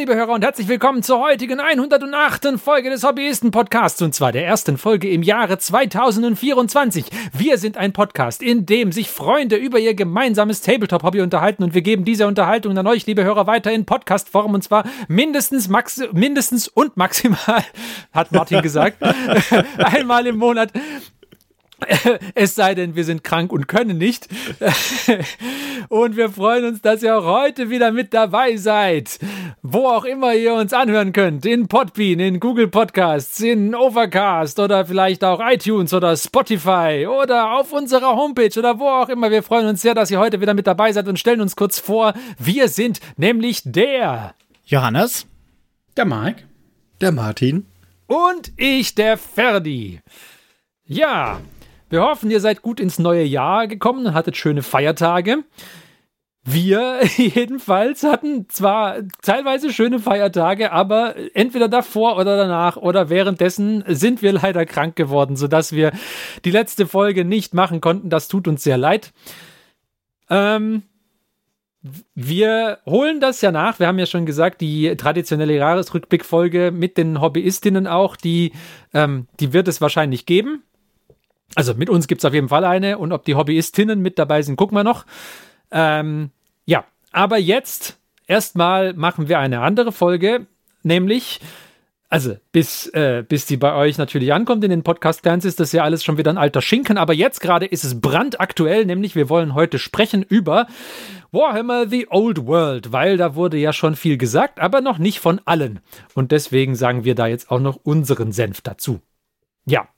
Liebe Hörer, und herzlich willkommen zur heutigen 108. Folge des Hobbyisten-Podcasts, und zwar der ersten Folge im Jahre 2024. Wir sind ein Podcast, in dem sich Freunde über ihr gemeinsames Tabletop-Hobby unterhalten, und wir geben diese Unterhaltung an euch, liebe Hörer, weiter in Podcast-Form, und zwar mindestens, max mindestens und maximal, hat Martin gesagt, einmal im Monat Es sei denn, wir sind krank und können nicht. Und wir freuen uns, dass ihr auch heute wieder mit dabei seid. Wo auch immer ihr uns anhören könnt. In Podbean, in Google Podcasts, in Overcast oder vielleicht auch iTunes oder Spotify oder auf unserer Homepage oder wo auch immer. Wir freuen uns sehr, dass ihr heute wieder mit dabei seid und stellen uns kurz vor. Wir sind nämlich der Johannes, der Mark, der Martin und ich, der Ferdi. Ja, wir hoffen, ihr seid gut ins neue Jahr gekommen und hattet schöne Feiertage. Wir jedenfalls hatten zwar teilweise schöne Feiertage, aber entweder davor oder danach oder währenddessen sind wir leider krank geworden, sodass wir die letzte Folge nicht machen konnten. Das tut uns sehr leid. Ähm, wir holen das ja nach. Wir haben ja schon gesagt, die traditionelle Jahresrückblickfolge mit den Hobbyistinnen auch, die, ähm, die wird es wahrscheinlich geben. Also mit uns gibt es auf jeden Fall eine und ob die Hobbyistinnen mit dabei sind, gucken wir noch. Ähm, ja, aber jetzt erstmal machen wir eine andere Folge, nämlich, also bis, äh, bis die bei euch natürlich ankommt in den Podcast-Clans, ist das ja alles schon wieder ein alter Schinken, aber jetzt gerade ist es brandaktuell, nämlich wir wollen heute sprechen über Warhammer The Old World, weil da wurde ja schon viel gesagt, aber noch nicht von allen. Und deswegen sagen wir da jetzt auch noch unseren Senf dazu. Ja,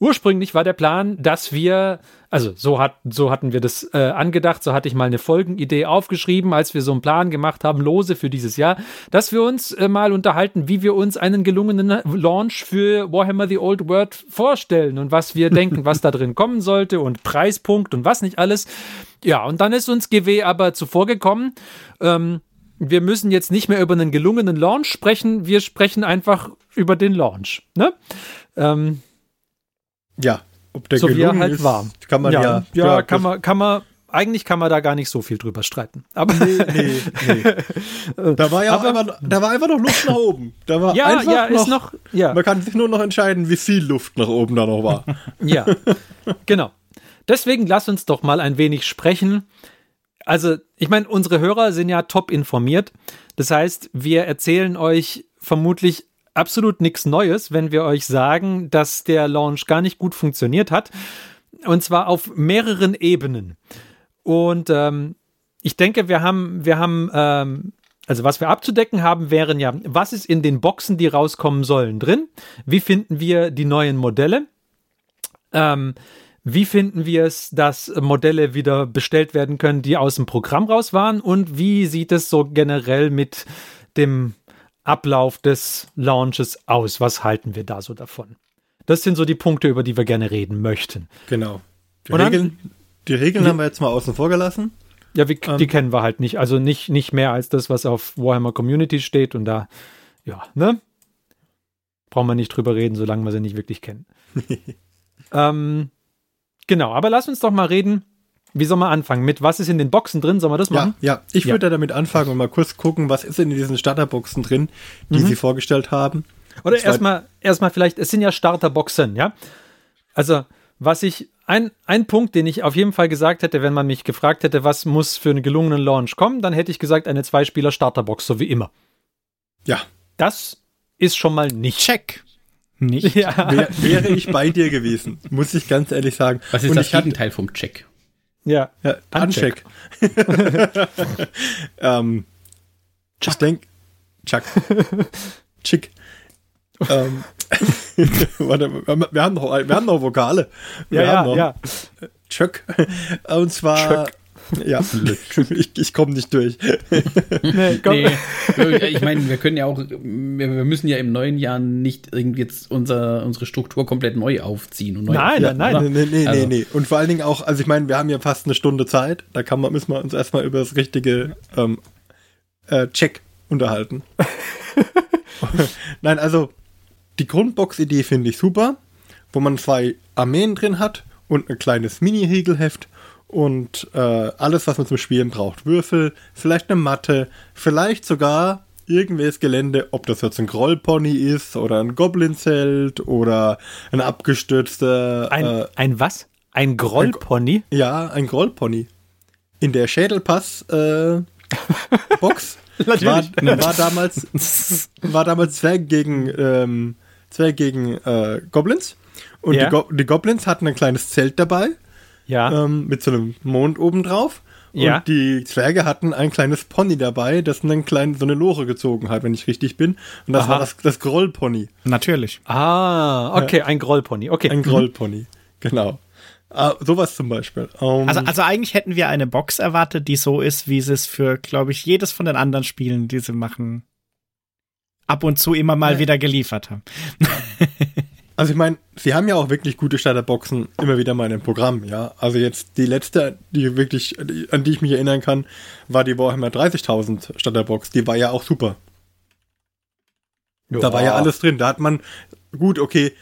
Ursprünglich war der Plan, dass wir, also so, hat, so hatten wir das äh, angedacht, so hatte ich mal eine Folgenidee aufgeschrieben, als wir so einen Plan gemacht haben, lose für dieses Jahr, dass wir uns äh, mal unterhalten, wie wir uns einen gelungenen Launch für Warhammer The Old World vorstellen und was wir denken, was da drin kommen sollte und Preispunkt und was nicht alles. Ja, und dann ist uns GW aber zuvor gekommen. Ähm, wir müssen jetzt nicht mehr über einen gelungenen Launch sprechen, wir sprechen einfach über den Launch. Ne? Ähm, ja, ob der so wie er halt ist, war. Kann man ja, ja, ja, ja kann man, kann man, eigentlich kann man da gar nicht so viel drüber streiten. Aber nee, nee, nee. Da war ja aber, einfach, da war einfach noch Luft nach oben. Da war ja, einfach ja, noch, ist noch, ja. Man kann sich nur noch entscheiden, wie viel Luft nach oben da noch war. ja, genau. Deswegen lass uns doch mal ein wenig sprechen. Also, ich meine, unsere Hörer sind ja top informiert. Das heißt, wir erzählen euch vermutlich absolut nichts Neues, wenn wir euch sagen, dass der Launch gar nicht gut funktioniert hat. Und zwar auf mehreren Ebenen. Und ähm, ich denke, wir haben, wir haben, ähm, also was wir abzudecken haben, wären ja, was ist in den Boxen, die rauskommen sollen, drin? Wie finden wir die neuen Modelle? Ähm, wie finden wir es, dass Modelle wieder bestellt werden können, die aus dem Programm raus waren? Und wie sieht es so generell mit dem Ablauf des Launches aus? Was halten wir da so davon? Das sind so die Punkte, über die wir gerne reden möchten. Genau. Die Und Regeln, dann, die Regeln die, haben wir jetzt mal außen vor gelassen. Ja, wir, ähm, die kennen wir halt nicht. Also nicht, nicht mehr als das, was auf Warhammer Community steht. Und da, ja, ne? Brauchen wir nicht drüber reden, solange wir sie nicht wirklich kennen. ähm, genau, aber lass uns doch mal reden wie soll man anfangen? Mit was ist in den Boxen drin? Sollen wir das machen? Ja, ja. ich ja. würde damit anfangen und mal kurz gucken, was ist in diesen Starterboxen drin, die mhm. sie vorgestellt haben. Oder erstmal, erstmal vielleicht, es sind ja Starterboxen, ja? Also, was ich, ein, ein Punkt, den ich auf jeden Fall gesagt hätte, wenn man mich gefragt hätte, was muss für einen gelungenen Launch kommen, dann hätte ich gesagt, eine Zwei-Spieler-Starterbox, so wie immer. Ja. Das ist schon mal nicht. Check. Nicht? Ja. Wär, wäre ich bei dir gewesen, muss ich ganz ehrlich sagen. Was ist und das Gegenteil vom Check? Ja, ja Uncheck. ähm, Chuck. Ich denke, Chuck. Chick. ähm, warte, wir haben noch, wir haben noch Vokale. Wir ja, ja, noch, ja. Chuck. Und zwar Chuck. Ja, ich, ich komme nicht durch. nee, komm. nee, ich meine, wir können ja auch, wir, müssen ja im neuen Jahr nicht irgendwie jetzt unser, unsere Struktur komplett neu aufziehen. Und neu nein, nein, nein, nee, nee, also. nee. Und vor allen Dingen auch, also ich meine, wir haben ja fast eine Stunde Zeit, da kann man, müssen wir uns erstmal über das richtige ähm, äh, Check unterhalten. nein, also die Grundbox-Idee finde ich super, wo man zwei Armeen drin hat und ein kleines Mini-Regelheft und äh, alles, was man zum Spielen braucht. Würfel, vielleicht eine Matte, vielleicht sogar irgendwelches Gelände, ob das jetzt ein Grollpony ist oder ein Goblin-Zelt oder ein abgestürzter. Ein, äh, ein was? Ein Grollpony? ja, ein Grollpony. In der Schädelpass-Box war, war damals war damals Zwerg gegen ähm, Zwerg gegen äh, Goblins und Ja. die, Go die Goblins hatten ein kleines Zelt dabei Ja. ähm, mit so einem Mond oben drauf. Und Ja. die Zwerge hatten ein kleines Pony dabei, das einen kleinen, so eine Lore gezogen hat, wenn ich richtig bin. Und das Aha. war das, das Grollpony. Natürlich. ah, okay, ein Grollpony. Okay. Ein Grollpony. Genau. Ah, sowas zum Beispiel. Ähm, Also, also eigentlich hätten wir eine Box erwartet, die so ist, wie sie es für, glaube ich, jedes von den anderen Spielen, die sie machen, ab und zu immer mal wieder geliefert haben. Also ich meine, sie haben ja auch wirklich gute Starterboxen immer wieder mal im Programm, ja. Also jetzt die letzte, die wirklich, an die ich mich erinnern kann, war die Warhammer 30.000 Starterbox. Die war ja auch super. Da war ja alles drin. Da hat man, gut, okay,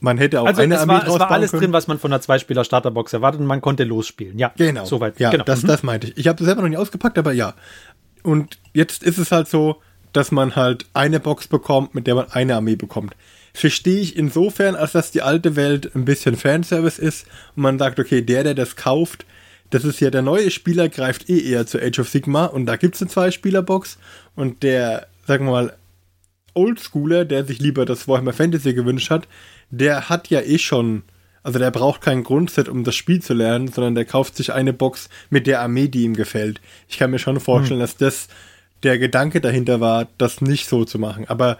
man hätte auch Also eine es Armee war, es war alles können. drin, was man von einer Zweispieler-Starterbox erwartet und man konnte losspielen. Ja, Genau. Soweit. Ja, genau. das, Mhm. das meinte ich. Ich habe das selber noch nicht ausgepackt, aber ja. Und jetzt ist es halt so, dass man halt eine Box bekommt, mit der man eine Armee bekommt. Verstehe ich insofern, als dass die alte Welt ein bisschen Fanservice ist und man sagt, okay, der, der das kauft, das ist ja der neue Spieler, greift eh eher zu Age of Sigma und da gibt es eine Zwei-Spieler-Box und der, sagen wir mal, Oldschooler, der sich lieber das Warhammer Fantasy gewünscht hat, der hat ja eh schon, also der braucht kein Grundset, um das Spiel zu lernen, sondern der kauft sich eine Box mit der Armee, die ihm gefällt. Ich kann mir schon vorstellen, dass das der Gedanke dahinter war, das nicht so zu machen. Aber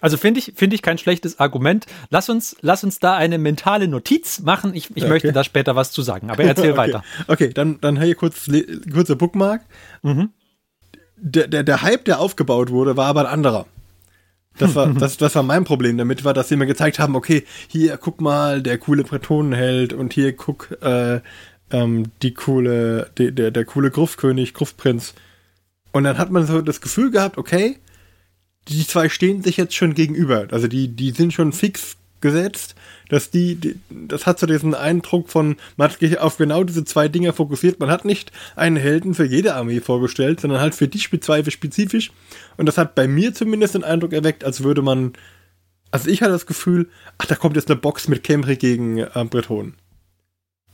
Also finde ich, finde ich kein schlechtes Argument. Lass uns, lass uns da eine mentale Notiz machen. Ich, ich Okay. möchte da später was zu sagen, aber erzähl okay. weiter. Okay, dann, dann hier kurz, kurzer Bookmark. Mhm. Der, der, der Hype, der aufgebaut wurde, war aber ein anderer. Das war, das, das war mein Problem damit, war, dass sie mir gezeigt haben, okay, hier, guck mal, der coole Bretonenheld und hier, guck, äh, ähm, die coole, die, der, der coole Gruftkönig, Gruftprinz. Und dann hat man so das Gefühl gehabt, okay, die zwei stehen sich jetzt schon gegenüber. Also die, die sind schon fix gesetzt, dass die, die das hat so diesen Eindruck von, man hat sich auf genau diese zwei Dinge fokussiert. Man hat nicht einen Helden für jede Armee vorgestellt, sondern halt für die Zweifel spezifisch. Und das hat bei mir zumindest den Eindruck erweckt, als würde man, also ich hatte das Gefühl, ach, da kommt jetzt eine Box mit Camry gegen äh, Bretonen.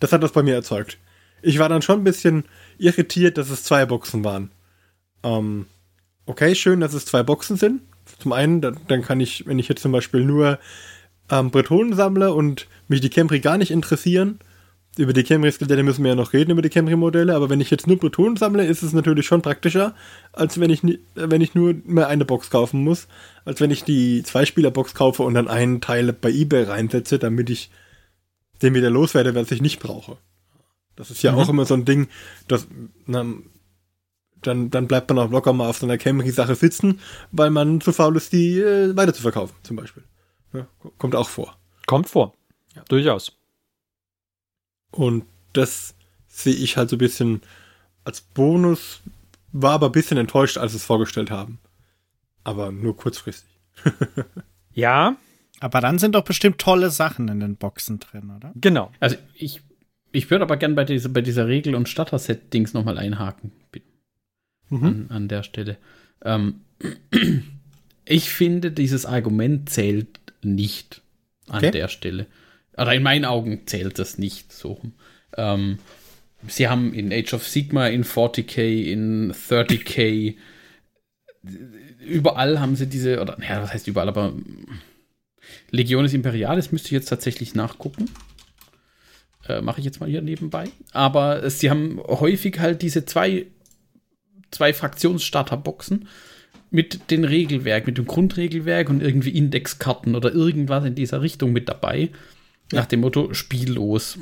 Das hat das bei mir erzeugt. Ich war dann schon ein bisschen irritiert, dass es zwei Boxen waren. Ähm, okay, schön, dass es zwei Boxen sind. Zum einen, dann, dann kann ich, wenn ich jetzt zum Beispiel nur ähm, Bretonen sammle und mich die Camry gar nicht interessieren, über die Camry-Skelette müssen wir ja noch reden, über die Camry-Modelle, aber wenn ich jetzt nur Bretonen sammle, ist es natürlich schon praktischer, als wenn ich, wenn ich nur mehr eine Box kaufen muss, als wenn ich die Zweispieler-Box kaufe und dann einen Teil bei Ebay reinsetze, damit ich den wieder loswerde, was ich nicht brauche. Das ist ja Mhm. auch immer so ein Ding, dass na, dann, dann bleibt man auch locker mal auf so einer Camry-Sache sitzen, weil man zu faul ist, die äh, weiter zu verkaufen, zum Beispiel. Ja, kommt auch vor. Kommt vor. Durchaus. Und das sehe ich halt so ein bisschen als Bonus, war aber ein bisschen enttäuscht, als sie es vorgestellt haben. Aber nur kurzfristig. Ja, Aber dann sind doch bestimmt tolle Sachen in den Boxen drin, oder? genau. Also ich, ich würde aber gern bei dieser, bei dieser Regel- und Starter-Set-Dings nochmal einhaken. Mhm. An, an der Stelle. Ähm, ich finde, dieses Argument zählt nicht an Okay. der Stelle. Oder in meinen Augen zählt das nicht so. Ähm, sie haben in Age of Sigma, in 40k, in 30k, überall haben sie diese, oder naja, was heißt überall, aber Legiones Imperialis müsste ich jetzt tatsächlich nachgucken. Äh, Mache ich jetzt mal hier nebenbei. Aber sie haben häufig halt diese zwei, zwei Fraktionsstarterboxen mit dem Regelwerk, mit dem Grundregelwerk und irgendwie Indexkarten oder irgendwas in dieser Richtung mit dabei. Nach dem Motto, spiellos.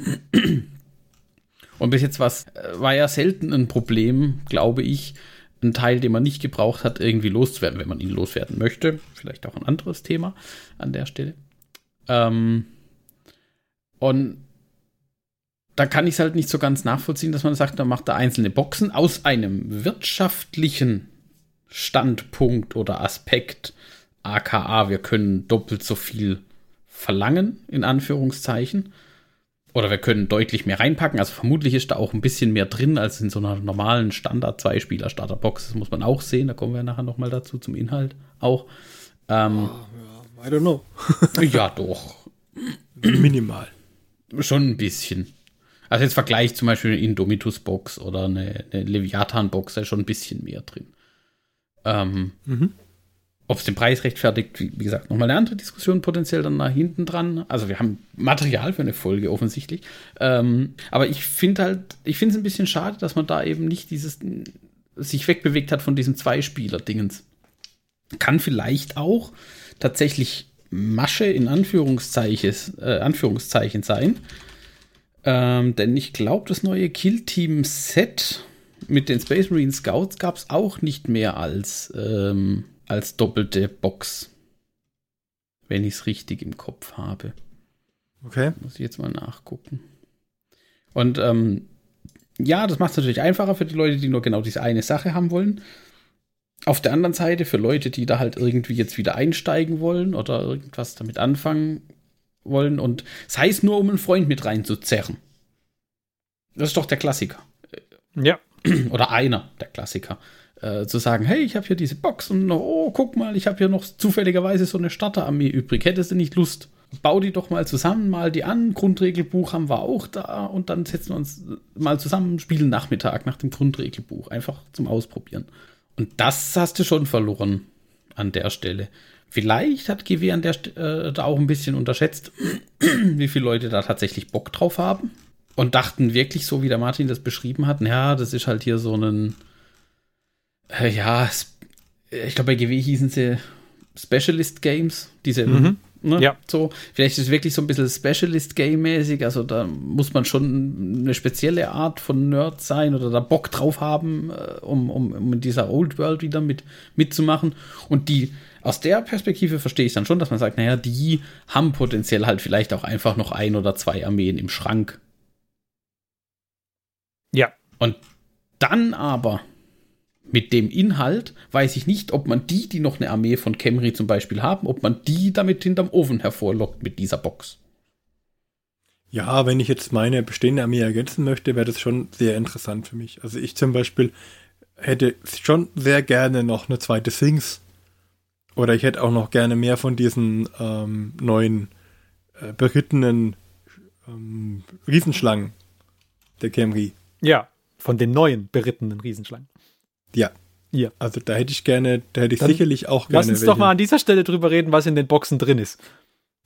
Und bis jetzt was, äh, war ja selten ein Problem, glaube ich, einen Teil, den man nicht gebraucht hat, irgendwie loszuwerden, wenn man ihn loswerden möchte. Vielleicht auch ein anderes Thema an der Stelle. Ähm, und da kann ich es halt nicht so ganz nachvollziehen, dass man sagt, man macht da einzelne Boxen aus einem wirtschaftlichen Standpunkt oder Aspekt, aka wir können doppelt so viel verlangen, in Anführungszeichen. Oder wir können deutlich mehr reinpacken. Also vermutlich ist da auch ein bisschen mehr drin als in so einer normalen Standard-Zwei-Spieler-Starterbox. Das muss man auch sehen. Da kommen wir nachher nochmal dazu zum Inhalt auch. Ähm, I don't know. ja, doch. Minimal. Schon ein bisschen. Also jetzt Vergleich zum Beispiel eine Indomitus-Box oder eine, eine Leviathan-Box, da ist schon ein bisschen mehr drin. Ähm, Ob es den Preis rechtfertigt, wie, wie gesagt, nochmal eine andere Diskussion potenziell dann nach hinten dran. Also wir haben Material für eine Folge offensichtlich. Ähm, aber ich finde halt, ich finde es ein bisschen schade, dass man da eben nicht dieses sich wegbewegt hat von diesem Zweispieler-Dingens. Kann vielleicht auch tatsächlich Masche in Anführungszeichen, äh, Anführungszeichen sein. Ähm, denn ich glaube, das neue Kill-Team-Set mit den Space Marine Scouts gab es auch nicht mehr als, ähm, als doppelte Box. Wenn ich es richtig im Kopf habe. Okay. Muss ich jetzt mal nachgucken. Und ähm, ja, das macht es natürlich einfacher für die Leute, die nur genau diese eine Sache haben wollen. Auf der anderen Seite für Leute, die da halt irgendwie jetzt wieder einsteigen wollen oder irgendwas damit anfangen wollen und sei es nur, um einen Freund mit reinzuzerren. Das ist doch der Klassiker. Ja. Oder einer der Klassiker. Äh, zu sagen, hey, ich habe hier diese Box und oh, guck mal, ich habe hier noch zufälligerweise so eine Starterarmee übrig. Hättest du nicht Lust? Bau die doch mal zusammen, mal die an. Grundregelbuch haben wir auch da und dann setzen wir uns mal zusammen, spielen Nachmittag nach dem Grundregelbuch. Einfach zum Ausprobieren. Und das hast du schon verloren an der Stelle. Vielleicht hat GW an der äh, da auch ein bisschen unterschätzt, wie viele Leute da tatsächlich Bock drauf haben. Und dachten wirklich, so wie der Martin das beschrieben hat, ja, das ist halt hier so ein, äh, ja, es- ich glaube, bei GW hießen sie Specialist Games, diese, Mhm. Ne, Ja. so. Vielleicht ist es wirklich so ein bisschen Specialist Game-mäßig, also da muss man schon eine spezielle Art von Nerd sein oder da Bock drauf haben, äh, um, um, um in dieser Old World wieder mit, mitzumachen. Und die, aus der Perspektive verstehe ich dann schon, dass man sagt, naja, die haben potenziell halt vielleicht auch einfach noch ein oder zwei Armeen im Schrank. Ja. Und dann aber mit dem Inhalt weiß ich nicht, ob man die, die noch eine Armee von Camry zum Beispiel haben, ob man die damit hinterm Ofen hervorlockt mit dieser Box. Ja, wenn ich jetzt meine bestehende Armee ergänzen möchte, wäre das schon sehr interessant für mich. Also ich zum Beispiel hätte schon sehr gerne noch eine zweite Sphinx. Oder ich hätte auch noch gerne mehr von diesen ähm, neuen äh, berittenen ähm, Riesenschlangen der Camry. Ja. Von den neuen berittenen Riesenschlangen. Ja. Ja. Also da hätte ich gerne, da hätte ich Dann sicherlich auch gerne Lass uns doch welche. mal an dieser Stelle drüber reden, was in den Boxen drin ist.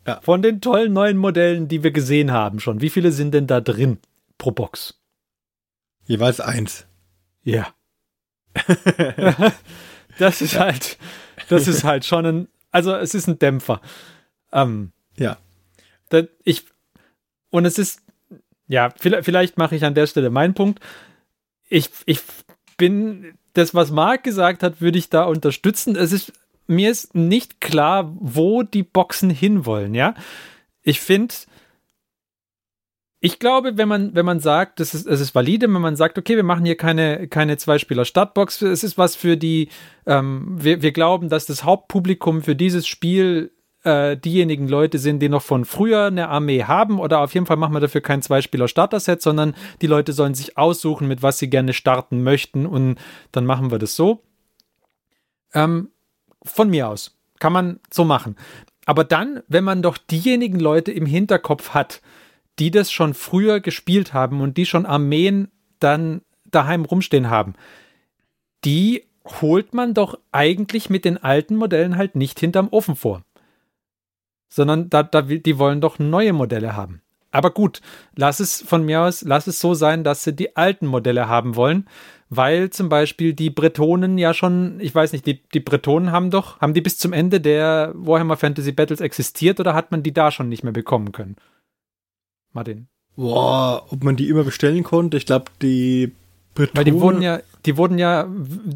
Ja. Von den tollen neuen Modellen, die wir gesehen haben schon. Wie viele sind denn da drin pro Box? Jeweils eins. Ja. das ist halt, das ist halt schon ein, also es ist ein Dämpfer. Ähm, Ja. da, ich, und es ist, ja, vielleicht, vielleicht mache ich an der Stelle meinen Punkt. Ich, ich bin, das, was Marc gesagt hat, würde ich da unterstützen. Es ist, mir ist nicht klar, wo die Boxen hinwollen, ja. Ich finde, ich glaube, wenn man, wenn man sagt, das ist, es ist valide, wenn man sagt, okay, wir machen hier keine, keine Zwei-Spieler-Startbox, es ist was für die, ähm, wir, wir glauben, dass das Hauptpublikum für dieses Spiel äh, diejenigen Leute sind, die noch von früher eine Armee haben, oder auf jeden Fall machen wir dafür kein Zwei-Spieler-Starter-Set, sondern die Leute sollen sich aussuchen, mit was sie gerne starten möchten, und dann machen wir das so. Ähm, von mir aus. Kann man so machen. Aber dann, wenn man doch diejenigen Leute im Hinterkopf hat, die das schon früher gespielt haben und die schon Armeen dann daheim rumstehen haben, die holt man doch eigentlich mit den alten Modellen halt nicht hinterm Ofen vor. Sondern da, da, die wollen doch neue Modelle haben. Aber gut, lass es von mir aus, lass es so sein, dass sie die alten Modelle haben wollen, weil zum Beispiel die Bretonen ja schon, ich weiß nicht, die, die Bretonen haben doch, haben die bis zum Ende der Warhammer Fantasy Battles existiert oder hat man die da schon nicht mehr bekommen können? Martin. Boah, ob man die immer bestellen konnte, ich glaube, die Weil die Bretonen- wurden ja, die wurden ja,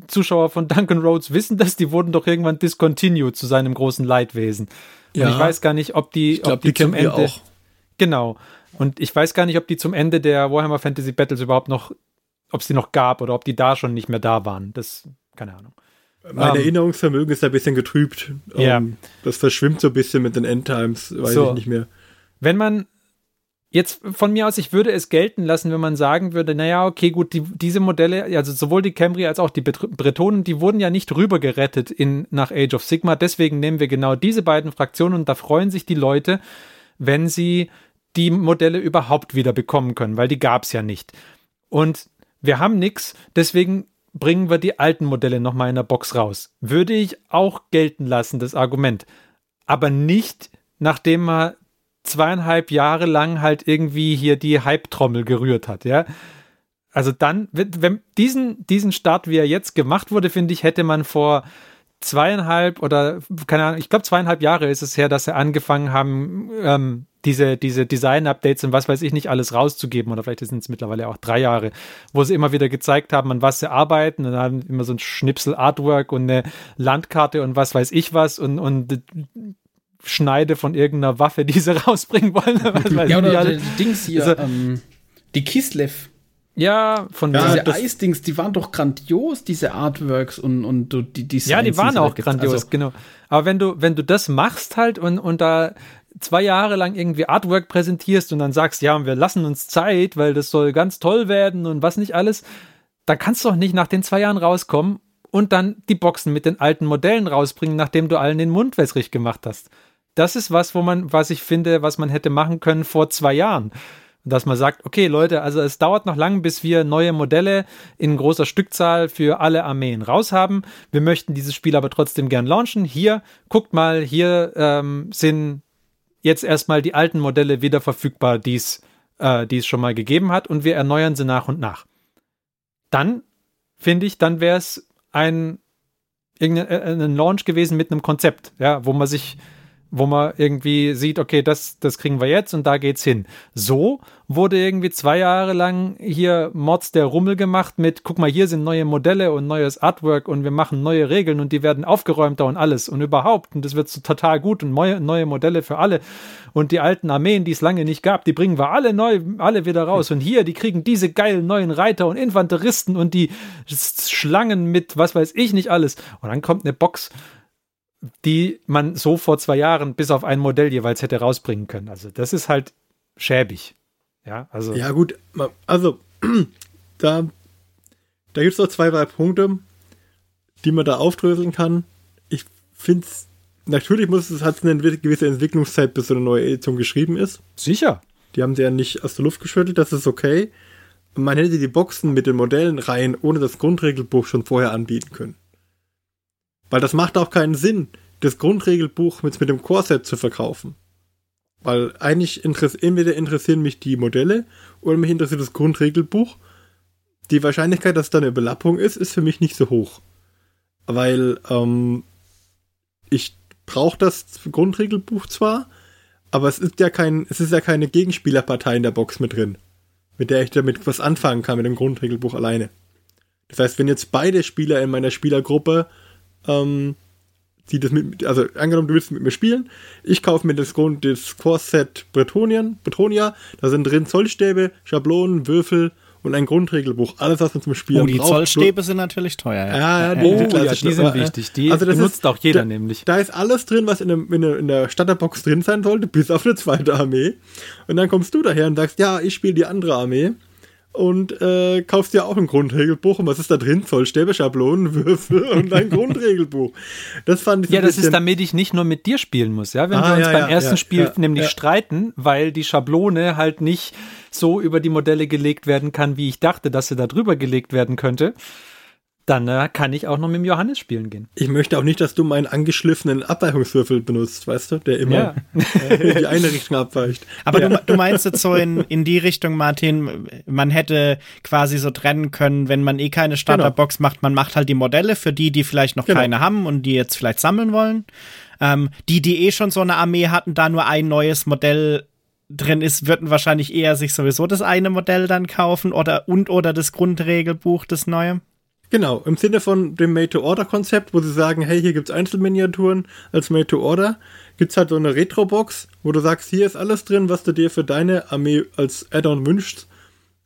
Zuschauer von Duncan Rhodes wissen das, die wurden doch irgendwann discontinued zu seinem großen Leidwesen. Und Ja. ich weiß gar nicht, ob die, ich glaube, ob die, die zum Ende. auch. Genau. Und ich weiß gar nicht, ob die zum Ende der Warhammer Fantasy Battles überhaupt noch, ob es die noch gab oder ob die da schon nicht mehr da waren. Das, keine Ahnung. Mein Ähm, Erinnerungsvermögen ist ein bisschen getrübt. Ja. Ähm, das verschwimmt so ein bisschen mit den Endtimes, weiß So. ich nicht mehr. Wenn man, Jetzt von mir aus, ich würde es gelten lassen, wenn man sagen würde, naja, okay, gut, die, diese Modelle, also sowohl die Camry als auch die Bretonen, die wurden ja nicht rübergerettet in, nach Age of Sigma. Deswegen nehmen wir genau diese beiden Fraktionen und da freuen sich die Leute, wenn sie die Modelle überhaupt wieder bekommen können, weil die gab es ja nicht. Und wir haben nichts, deswegen bringen wir die alten Modelle nochmal in der Box raus. Würde ich auch gelten lassen, das Argument. Aber nicht, nachdem man zweieinhalb Jahre lang halt irgendwie hier die Hype-Trommel gerührt hat, ja. Also dann, wenn diesen, diesen Start, wie er jetzt gemacht wurde, finde ich, hätte man vor zweieinhalb oder keine Ahnung, ich glaube zweieinhalb Jahre ist es her, dass sie angefangen haben, ähm, diese, diese Design-Updates und was weiß ich nicht alles rauszugeben. Oder vielleicht sind es mittlerweile auch drei Jahre, wo sie immer wieder gezeigt haben, an was sie arbeiten. Und dann immer so ein Schnipsel Artwork und eine Landkarte und was weiß ich was und, und Schneide von irgendeiner Waffe, die sie rausbringen wollen. ja, oder die Dings hier, also, ähm, die Kislev. Ja, von ja, diese Eisdings, die waren doch grandios, diese Artworks und, und die Designs. Ja, die waren auch grandios, also, genau. Aber wenn du, wenn du das machst halt und, und da zwei Jahre lang irgendwie Artwork präsentierst und dann sagst, ja, wir lassen uns Zeit, weil das soll ganz toll werden und was nicht alles, dann kannst du doch nicht nach den zwei Jahren rauskommen und dann die Boxen mit den alten Modellen rausbringen, nachdem du allen den Mund wässrig gemacht hast das ist was, wo man, was ich finde, was man hätte machen können vor zwei Jahren. Dass man sagt, okay, Leute, also es dauert noch lang, bis wir neue Modelle in großer Stückzahl für alle Armeen raushaben. Wir möchten dieses Spiel aber trotzdem gern launchen. Hier, guckt mal, hier ähm, sind jetzt erstmal die alten Modelle wieder verfügbar, die es äh, es schon mal gegeben hat, und wir erneuern sie nach und nach. Dann finde ich, dann wäre es ein irgendein äh, ein Launch gewesen mit einem Konzept, ja, wo man sich wo man irgendwie sieht, okay, das, das kriegen wir jetzt und da geht's hin. So wurde irgendwie zwei Jahre lang hier Mods der Rummel gemacht mit, guck mal, hier sind neue Modelle und neues Artwork und wir machen neue Regeln und die werden aufgeräumter und alles. Und überhaupt und das wird so total gut und neue, neue Modelle für alle. Und die alten Armeen, die es lange nicht gab, die bringen wir alle neu, alle wieder raus. Und hier, die kriegen diese geilen neuen Reiter und Infanteristen und die Schlangen mit was weiß ich nicht alles. Und dann kommt eine Box die man so vor zwei Jahren bis auf ein Modell jeweils hätte rausbringen können. Also das ist halt schäbig. Ja, also. Ja, gut, also da, da gibt es noch zwei, drei Punkte, die man da aufdröseln kann. Ich finde es, natürlich muss es, hat es eine gewisse Entwicklungszeit, bis so eine neue Edition geschrieben ist. Sicher. Die haben sie ja nicht aus der Luft geschüttelt, das ist okay. Man hätte die Boxen mit den Modellen rein ohne das Grundregelbuch schon vorher anbieten können. Weil das macht auch keinen Sinn, das Grundregelbuch mit, mit dem Core-Set zu verkaufen. Weil eigentlich interess entweder interessieren mich die Modelle oder mich interessiert das Grundregelbuch. Die Wahrscheinlichkeit, dass da eine Überlappung ist, ist für mich nicht so hoch. Weil ähm, ich brauche das Grundregelbuch zwar, aber es ist ja kein, es ist ja keine Gegenspielerpartei in der Box mit drin, mit der ich damit was anfangen kann mit dem Grundregelbuch alleine. Das heißt, wenn jetzt beide Spieler in meiner Spielergruppe ähm, die das mit, also angenommen, du willst mit mir spielen, ich kaufe mir das, Grund, das Core-Set Bretonien, Bretonia, da sind drin Zollstäbe, Schablonen, Würfel und ein Grundregelbuch. Alles, was man zum Spielen braucht. Oh, die. Zollstäbe sind natürlich teuer. Ja, ja, ja, die, oh, die, ja, die sind wichtig. Die also das benutzt ist, auch jeder da, nämlich. Da ist alles drin, was in der, in der, in der Starterbox drin sein sollte, bis auf eine zweite Armee. Und dann kommst du daher und sagst, ja, ich spiele die andere Armee und äh, kaufst dir auch ein Grundregelbuch. Und was ist da drin? Zollstäbe, Schablonen, Würfel und ein Grundregelbuch. Das fand ich Ja, das ist, damit ich nicht nur mit dir spielen muss, ja. Wenn ah, wir uns ja, beim ja, ersten ja, Spiel nämlich streiten, weil die Schablone halt nicht so über die Modelle gelegt werden kann, wie ich dachte, dass sie da drüber gelegt werden könnte dann äh, kann ich auch noch mit dem Johannes spielen gehen. Ich möchte auch nicht, dass du meinen angeschliffenen Abweichungswürfel benutzt, weißt du, der immer ja. in die eine Richtung abweicht. Aber ja. du, du, meinst jetzt so in, in die Richtung, Martin, man hätte quasi so trennen können, wenn man eh keine Starterbox genau. macht, man macht halt die Modelle für die, die vielleicht noch genau. keine haben und die jetzt vielleicht sammeln wollen. Ähm, die, die eh schon so eine Armee hatten, da nur ein neues Modell drin ist, würden wahrscheinlich eher sich sowieso das eine Modell dann kaufen oder und oder das Grundregelbuch, das neue. Genau, im Sinne von dem Made-to-Order-Konzept, wo sie sagen, hey, hier gibt's Einzelminiaturen als Made-to-Order, gibt's halt so eine Retro-Box, wo du sagst, hier ist alles drin, was du dir für deine Armee als Add-on wünschst.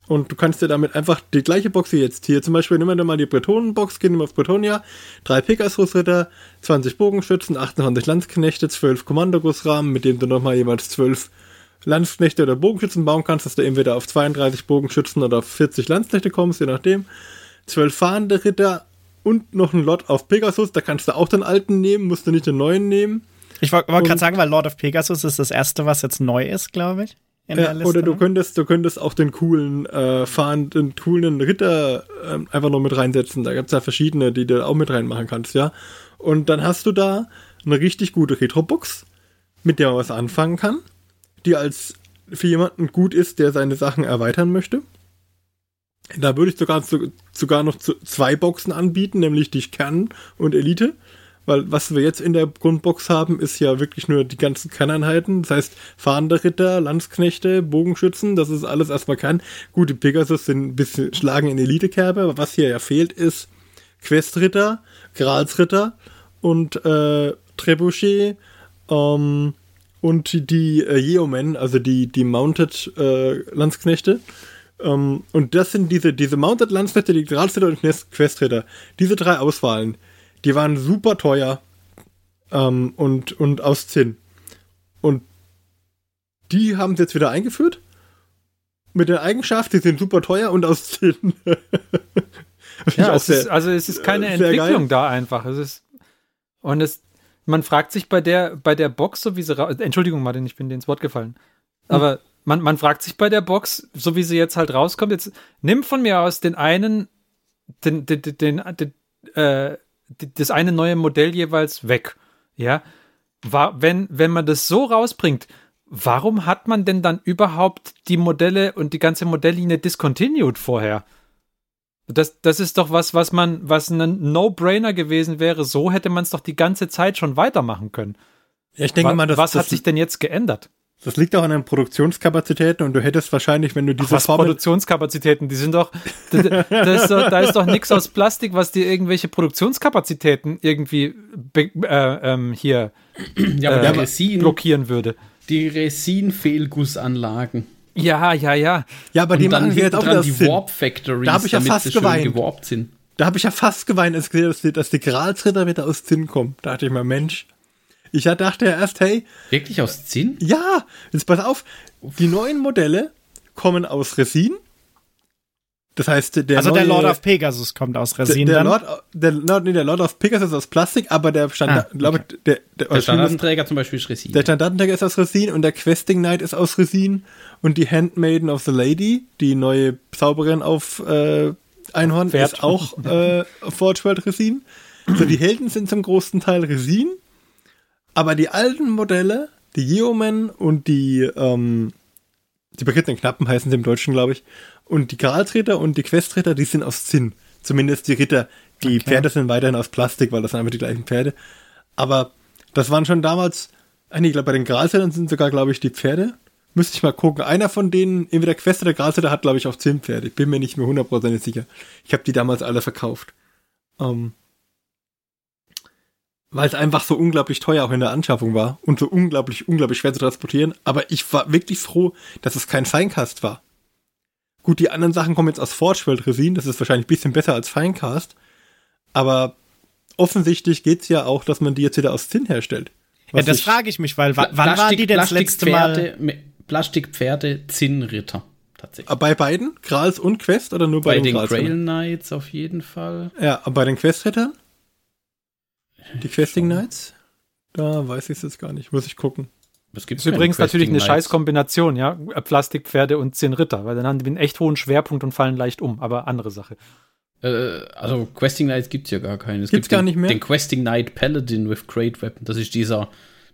Und du kannst dir damit einfach die gleiche Box wie jetzt hier. Zum Beispiel nehmen wir mal die Bretonen-Box, gehen wir auf Bretonia. Drei Pegasus-Ritter, 20 Bogenschützen, 28 Landsknechte, 12 Kommandogussrahmen, mit denen du nochmal jeweils 12 Landsknechte oder Bogenschützen bauen kannst, dass du entweder auf 32 Bogenschützen oder auf 40 Landsknechte kommst, je nachdem. Zwölf fahrende Ritter und noch ein Lot auf Pegasus, da kannst du auch den alten nehmen, musst du nicht den neuen nehmen. Ich wollte wollt gerade sagen, weil Lord of Pegasus ist das erste, was jetzt neu ist, glaube ich. Ja, oder du könntest, du könntest auch den coolen, äh, fahrenden, coolen Ritter äh, einfach noch mit reinsetzen. Da gibt es ja verschiedene, die du auch mit reinmachen kannst, ja. Und dann hast du da eine richtig gute Retro-Box, mit der man was anfangen kann, die als für jemanden gut ist, der seine Sachen erweitern möchte. Da würde ich sogar, sogar noch zwei Boxen anbieten, nämlich die Kern und Elite. Weil was wir jetzt in der Grundbox haben, ist ja wirklich nur die ganzen Kerneinheiten. Das heißt, fahrende Ritter, Landsknechte, Bogenschützen, das ist alles erstmal kein. Gute Pegasus sind ein bisschen schlagen in Elitekerbe, aber was hier ja fehlt, ist Questritter, Gralsritter und äh, Trebuchet ähm, und die äh, Yeomen, also die, die Mounted äh, Landsknechte. Ähm, und das sind diese, diese Mounted Landsknechte, die Gralsritter und Questritter. Diese drei Auswahlen die waren super teuer ähm, und, und aus Zinn. Und die haben sie jetzt wieder eingeführt. Mit der Eigenschaft, die sind super teuer und aus Zinn. ja, es sehr, ist, also es ist keine Entwicklung geil. da einfach. Es ist, und es, man fragt sich bei der, bei der Box, so wie sie Entschuldigung, Martin, ich bin dir ins Wort gefallen. Aber hm. Man, man fragt sich bei der Box, so wie sie jetzt halt rauskommt, jetzt nimm von mir aus den einen, den, den, den, den, äh, das eine neue Modell jeweils weg. Ja, war, wenn, wenn man das so rausbringt, warum hat man denn dann überhaupt die Modelle und die ganze Modelllinie discontinued vorher? Das, das ist doch was, was man, was ein No-Brainer gewesen wäre. So hätte man es doch die ganze Zeit schon weitermachen können. Ja, ich denke was, mal, das, was das, hat sich denn jetzt geändert? Das liegt auch an den Produktionskapazitäten und du hättest wahrscheinlich, wenn du diese Ach, was Formel Produktionskapazitäten, die sind doch, da, da ist doch, da ist doch nichts aus Plastik, was dir irgendwelche Produktionskapazitäten irgendwie äh, ähm, hier ja, äh, Resin, blockieren würde. Die Resin-Fehlgussanlagen. Ja, ja, ja. Ja, aber und die machen jetzt auch die Sinn. Warp Factories, da habe ich ja fast geweint. gewarpt sind. Da habe ich ja fast geweint, als gesehen, dass die, dass die Gralsritter wieder aus Zinn kommen. Da dachte ich mir, Mensch, ich dachte ja erst, hey. Wirklich aus Zinn? Ja, jetzt pass auf. Die neuen Modelle kommen aus Resin. Das heißt, der Also neue, der Lord of Pegasus kommt aus Resin. Der, der Lord, der, nee, der Lord of Pegasus ist aus Plastik, aber der Standard, ah, okay. der, der, der Standardenträger zum Beispiel ist Resin. Der Standardenträger ist aus Resin und der Questing Knight ist aus Resin und die Handmaiden of the Lady, die neue Zauberin auf äh, Einhorn, Pferd. ist auch äh, Forge World Resin. So, die Helden sind zum großen Teil Resin aber die alten Modelle, die Yeomen und die, ähm, die berittenen Knappen heißen sie im Deutschen, glaube ich, und die Graltreter und die Questreter, die sind aus Zinn. Zumindest die Ritter. Die okay. Pferde sind weiterhin aus Plastik, weil das sind einfach die gleichen Pferde. Aber das waren schon damals, ich glaube, bei den Graltretern sind sogar, glaube ich, die Pferde. Müsste ich mal gucken. Einer von denen, entweder Quest oder Graltreter, hat, glaube ich, auch Zinnpferde. Ich bin mir nicht mehr hundertprozentig sicher. Ich habe die damals alle verkauft. Ähm, weil es einfach so unglaublich teuer auch in der Anschaffung war und so unglaublich, unglaublich schwer zu transportieren. Aber ich war wirklich froh, dass es kein Feincast war. Gut, die anderen Sachen kommen jetzt aus Forge World Resin, das ist wahrscheinlich ein bisschen besser als Feincast. Aber offensichtlich geht's ja auch, dass man die jetzt wieder aus Zinn herstellt. Ja, das frage ich mich, weil wann Plastik, waren die denn das letzte Mal? Plastikpferde, Zinnritter. Tatsächlich. Bei beiden? Grals und Quest oder nur bei, bei den, den Grail Knights auf jeden Fall. Ja, aber bei den Quest-Rittern? Die Questing Knights? Da weiß ich es jetzt gar nicht. Muss ich gucken. Das ist übrigens natürlich eine scheiß Kombination, ja. Plastikpferde und zehn Ritter, weil dann haben die einen echt hohen Schwerpunkt und fallen leicht um, aber andere Sache. Äh, also Questing Knights gibt es ja gar keinen. Es gibt's gibt gar den, nicht mehr. Den Questing Knight Paladin with Great Weapon. Das ist dieser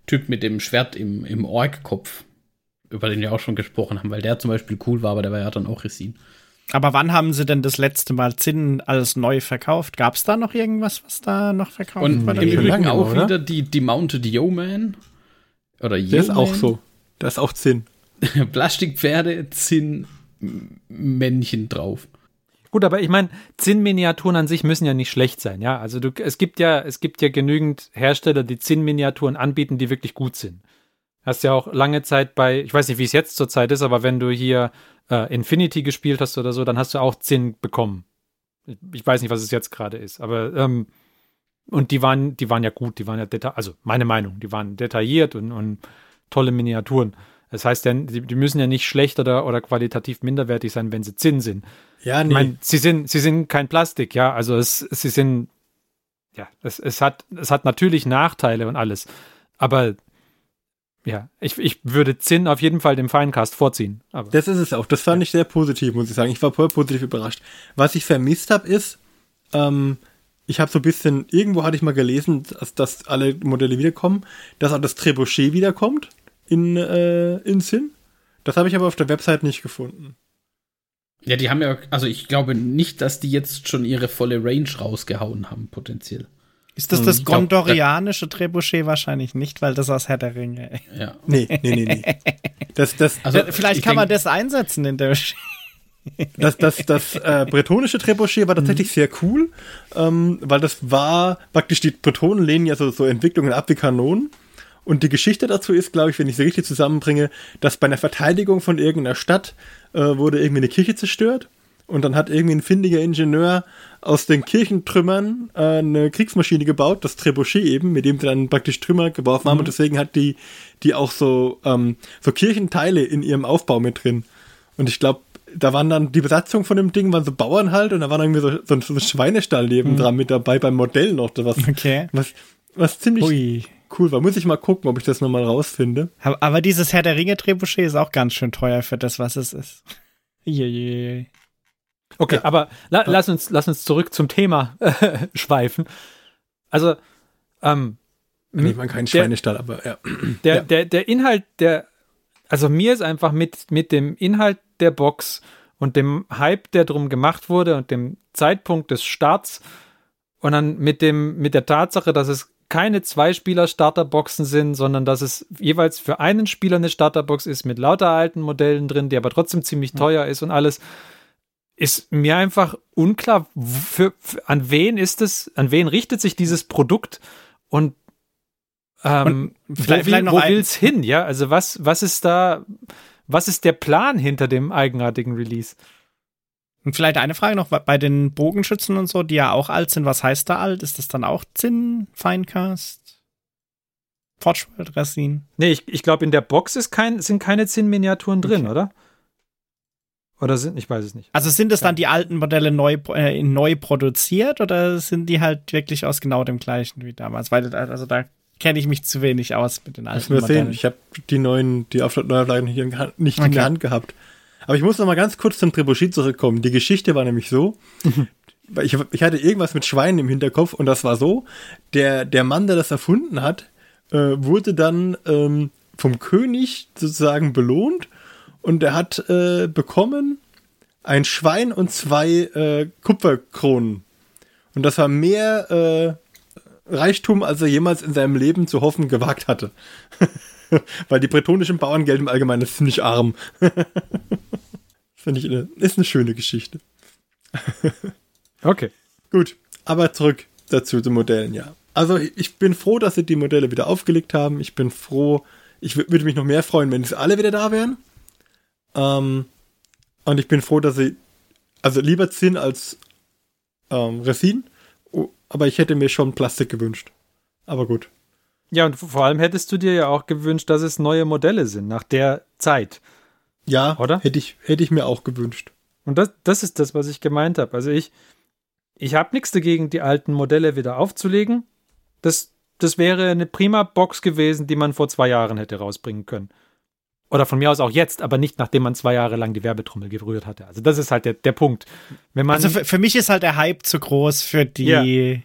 Typ mit dem Schwert im, im Ork-Kopf, über den wir auch schon gesprochen haben, weil der zum Beispiel cool war, aber der war ja dann auch Resin. Aber wann haben sie denn das letzte Mal Zinn alles neu verkauft? Gab es da noch irgendwas, was da noch verkauft Und wurde? Und im Übrigen auch oder? wieder die, die Mounted Yeoman. Oder Yeoman. Der ist auch so. Das ist auch Zinn. Plastikpferde, Zinn, Männchen drauf. Gut, aber ich meine, Zinn-Miniaturen an sich müssen ja nicht schlecht sein, ja. Also du, es gibt ja, es gibt ja genügend Hersteller, die Zinn-Miniaturen anbieten, die wirklich gut sind. Hast ja auch lange Zeit bei, ich weiß nicht, wie es jetzt zurzeit ist, aber wenn du hier äh, Infinity gespielt hast oder so, dann hast du auch 10 bekommen. Ich, ich weiß nicht, was es jetzt gerade ist, aber ähm, und die waren, die waren ja gut, die waren ja detailliert, also meine Meinung, die waren detailliert und, und tolle Miniaturen. Das heißt die, die müssen ja nicht schlecht oder, oder qualitativ minderwertig sein, wenn sie Zinn sind. Ja, nee. Ich meine, sie sind, sie sind kein Plastik, ja. Also es, sie sind, ja, es, es hat, es hat natürlich Nachteile und alles. Aber ja, ich, ich würde Zinn auf jeden Fall dem Feincast vorziehen. Aber, das ist es auch. Das fand ja. ich sehr positiv, muss ich sagen. Ich war voll positiv überrascht. Was ich vermisst habe, ist, ähm, ich habe so ein bisschen, irgendwo hatte ich mal gelesen, dass, dass alle Modelle wiederkommen, dass auch das Trebuchet wiederkommt in, äh, in Sinn. Das habe ich aber auf der Website nicht gefunden. Ja, die haben ja, also ich glaube nicht, dass die jetzt schon ihre volle Range rausgehauen haben, potenziell. Ist das hm, das gondorianische Trebuchet wahrscheinlich nicht, weil das aus Herr der Ringe. Ja. Nee, nee, nee, nee. Das, das, also, vielleicht kann man das einsetzen in der das, das, das äh, bretonische Trebuchet war tatsächlich mhm. sehr cool, ähm, weil das war praktisch die Bretonen lehnen ja so, so Entwicklungen ab wie Kanonen. Und die Geschichte dazu ist, glaube ich, wenn ich sie richtig zusammenbringe, dass bei einer Verteidigung von irgendeiner Stadt äh, wurde irgendwie eine Kirche zerstört und dann hat irgendwie ein findiger Ingenieur aus den Kirchentrümmern äh, eine Kriegsmaschine gebaut, das Trebuchet eben, mit dem sie dann praktisch Trümmer geworfen haben. Mhm. Und deswegen hat die, die auch so, ähm, so Kirchenteile in ihrem Aufbau mit drin. Und ich glaube, da waren dann die Besatzung von dem Ding, waren so Bauern halt, und da war dann irgendwie so, so, so ein Schweinestall nebendran mhm. mit dabei beim Modell noch. Was, okay. was, was ziemlich Ui. cool war. Muss ich mal gucken, ob ich das nochmal rausfinde. Aber dieses Herr der Ringe Trebuchet ist auch ganz schön teuer für das, was es ist. Jeje. Okay, ja. aber la, lass, uns, lass uns zurück zum Thema äh, schweifen. Also, ähm, ich meine keinen Schweinestall, aber ja. Der, ja. Der, der Inhalt der, also mir ist einfach mit, mit dem Inhalt der Box und dem Hype, der drum gemacht wurde und dem Zeitpunkt des Starts und dann mit dem, mit der Tatsache, dass es keine Zwei-Spieler-Starterboxen sind, sondern dass es jeweils für einen Spieler eine Starterbox ist mit lauter alten Modellen drin, die aber trotzdem ziemlich teuer ist und alles ist mir einfach unklar, für, für, an wen ist es, an wen richtet sich dieses Produkt und, ähm, und vielleicht, wo, will, wo will es hin? Ja, also was, was ist da, was ist der Plan hinter dem eigenartigen Release? Und vielleicht eine Frage noch bei den Bogenschützen und so, die ja auch alt sind. Was heißt da alt? Ist das dann auch Zinn, Finecast, Forge World Resin? Nee, ich, ich glaube, in der Box ist kein, sind keine Zinn-Miniaturen drin, okay. oder? Oder sind, ich weiß es nicht. Also sind es dann die alten Modelle neu, äh, neu produziert oder sind die halt wirklich aus genau dem gleichen wie damals? Weil, also da kenne ich mich zu wenig aus mit den alten Modellen. Sehen. Ich habe die neuen, die Neuauflagen nicht, in, nicht okay. in der Hand gehabt. Aber ich muss noch mal ganz kurz zum Trebuchet zurückkommen. Die Geschichte war nämlich so, ich, ich, hatte irgendwas mit Schweinen im Hinterkopf und das war so, der, der Mann, der das erfunden hat, äh, wurde dann ähm, vom König sozusagen belohnt und er hat äh, bekommen ein Schwein und zwei äh, Kupferkronen. Und das war mehr äh, Reichtum, als er jemals in seinem Leben zu hoffen gewagt hatte. Weil die bretonischen Bauern gelten im Allgemeinen ziemlich arm. Finde ich, eine, ist eine schöne Geschichte. okay. Gut, aber zurück dazu zu Modellen, ja. Also ich bin froh, dass sie die Modelle wieder aufgelegt haben. Ich bin froh, ich würde mich noch mehr freuen, wenn sie alle wieder da wären. Ähm, und ich bin froh, dass sie, also lieber Zinn als ähm, Resin, oh, aber ich hätte mir schon Plastik gewünscht. Aber gut. Ja, und vor allem hättest du dir ja auch gewünscht, dass es neue Modelle sind nach der Zeit. Ja, oder? Hätte ich, hätte ich mir auch gewünscht. Und das, das ist das, was ich gemeint habe. Also ich, ich habe nichts dagegen, die alten Modelle wieder aufzulegen. Das, das wäre eine prima Box gewesen, die man vor zwei Jahren hätte rausbringen können. Oder von mir aus auch jetzt, aber nicht nachdem man zwei Jahre lang die Werbetrommel gerührt hatte. Also das ist halt der, der Punkt. Wenn man, also für, für mich ist halt der Hype zu groß für die. Ja,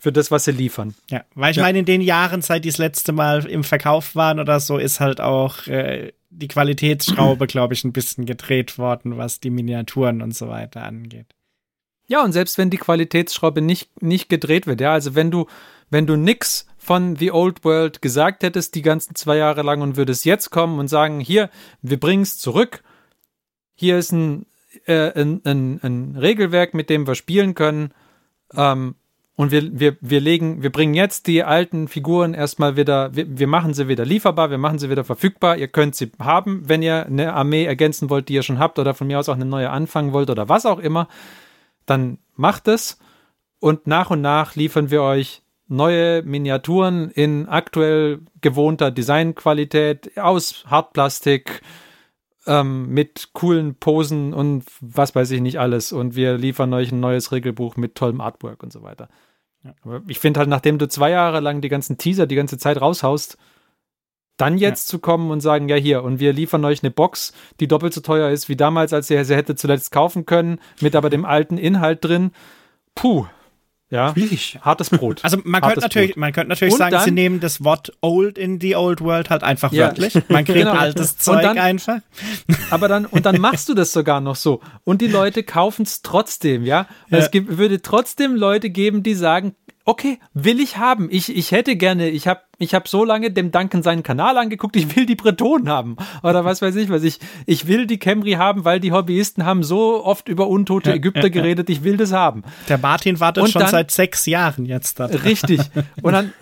für das, was sie liefern. Ja, weil ich ja. meine, in den Jahren, seit die das letzte Mal im Verkauf waren oder so, ist halt auch äh, die Qualitätsschraube, glaube ich, ein bisschen gedreht worden, was die Miniaturen und so weiter angeht. Ja, und selbst wenn die Qualitätsschraube nicht, nicht gedreht wird, ja, also wenn du, wenn du nix von The Old World gesagt hättest, die ganzen zwei Jahre lang und würdest jetzt kommen und sagen, hier, wir bringen es zurück, hier ist ein, äh, ein, ein, ein, Regelwerk, mit dem wir spielen können, ähm, und wir, wir, wir legen, wir bringen jetzt die alten Figuren erstmal wieder, wir, wir machen sie wieder lieferbar, wir machen sie wieder verfügbar. Ihr könnt sie haben, wenn ihr eine Armee ergänzen wollt, die ihr schon habt, oder von mir aus auch eine neue anfangen wollt oder was auch immer. Dann macht es. Und nach und nach liefern wir euch neue Miniaturen in aktuell gewohnter Designqualität aus Hartplastik ähm, mit coolen Posen und was weiß ich nicht alles. Und wir liefern euch ein neues Regelbuch mit tollem Artwork und so weiter. Ja. Aber ich finde halt, nachdem du zwei Jahre lang die ganzen Teaser die ganze Zeit raushaust, dann jetzt ja. zu kommen und sagen, ja hier, und wir liefern euch eine Box, die doppelt so teuer ist wie damals, als ihr sie hätte zuletzt kaufen können, mit aber dem alten Inhalt drin. Puh. Ja, Schwierig. hartes Brot. Also man könnte natürlich, man könnte natürlich und sagen, dann, sie nehmen das Wort old in the old world halt einfach ja. wörtlich. Man kriegt genau. altes Zeug dann, einfach. Aber dann, und dann machst du das sogar noch so. Und die Leute kaufen es trotzdem, ja. ja. Es gibt, würde trotzdem Leute geben, die sagen, okay, will ich haben. Ich, ich hätte gerne, ich habe ich hab so lange dem Duncan seinen Kanal angeguckt, ich will die Bretonen haben. Oder was weiß ich was. Ich, ich will die Camry haben, weil die Hobbyisten haben so oft über untote Ägypter geredet, ich will das haben. Der Martin wartet und schon dann, seit sechs Jahren jetzt da. Richtig. Und dann,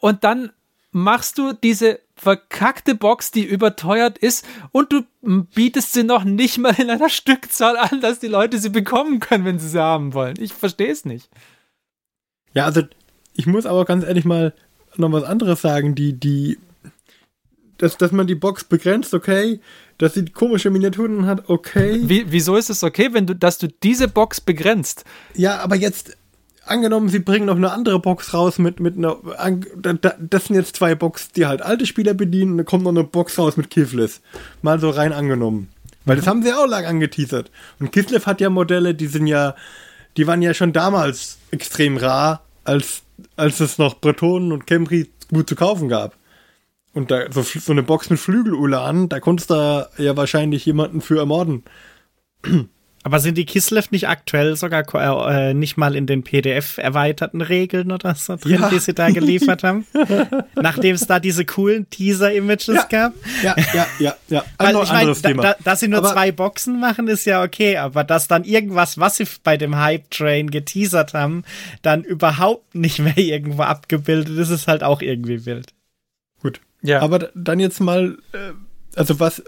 und dann machst du diese verkackte Box, die überteuert ist und du bietest sie noch nicht mal in einer Stückzahl an, dass die Leute sie bekommen können, wenn sie sie haben wollen. Ich verstehe es nicht. Ja, also ich muss aber ganz ehrlich mal noch was anderes sagen, die, die, dass, dass man die Box begrenzt, okay, dass sie komische Miniaturen hat, okay. Wie, wieso ist es okay, wenn du, dass du diese Box begrenzt? Ja, aber jetzt, angenommen, sie bringen noch eine andere Box raus mit, mit einer, das sind jetzt zwei Boxen, die halt alte Spieler bedienen, und dann kommt noch eine Box raus mit Kiflis. Mal so rein angenommen. Weil das haben sie auch lang angeteasert. Und Kislev hat ja Modelle, die sind ja, die waren ja schon damals extrem rar, als, als es noch Bretonen und Camry gut zu kaufen gab. Und da so, so eine Box mit Flügelulan, da konntest du ja wahrscheinlich jemanden für ermorden. Aber sind die Kislev nicht aktuell sogar äh, nicht mal in den PDF erweiterten Regeln oder so drin, ja. die sie da geliefert haben? Nachdem es da diese coolen Teaser-Images ja. gab? Ja, ja, ja, ja. Weil ich meine, da, da, dass sie nur aber zwei Boxen machen, ist ja okay, aber dass dann irgendwas, was sie bei dem Hype-Train geteasert haben, dann überhaupt nicht mehr irgendwo abgebildet ist, ist halt auch irgendwie wild. Gut. Ja. Aber dann jetzt mal, äh, also was,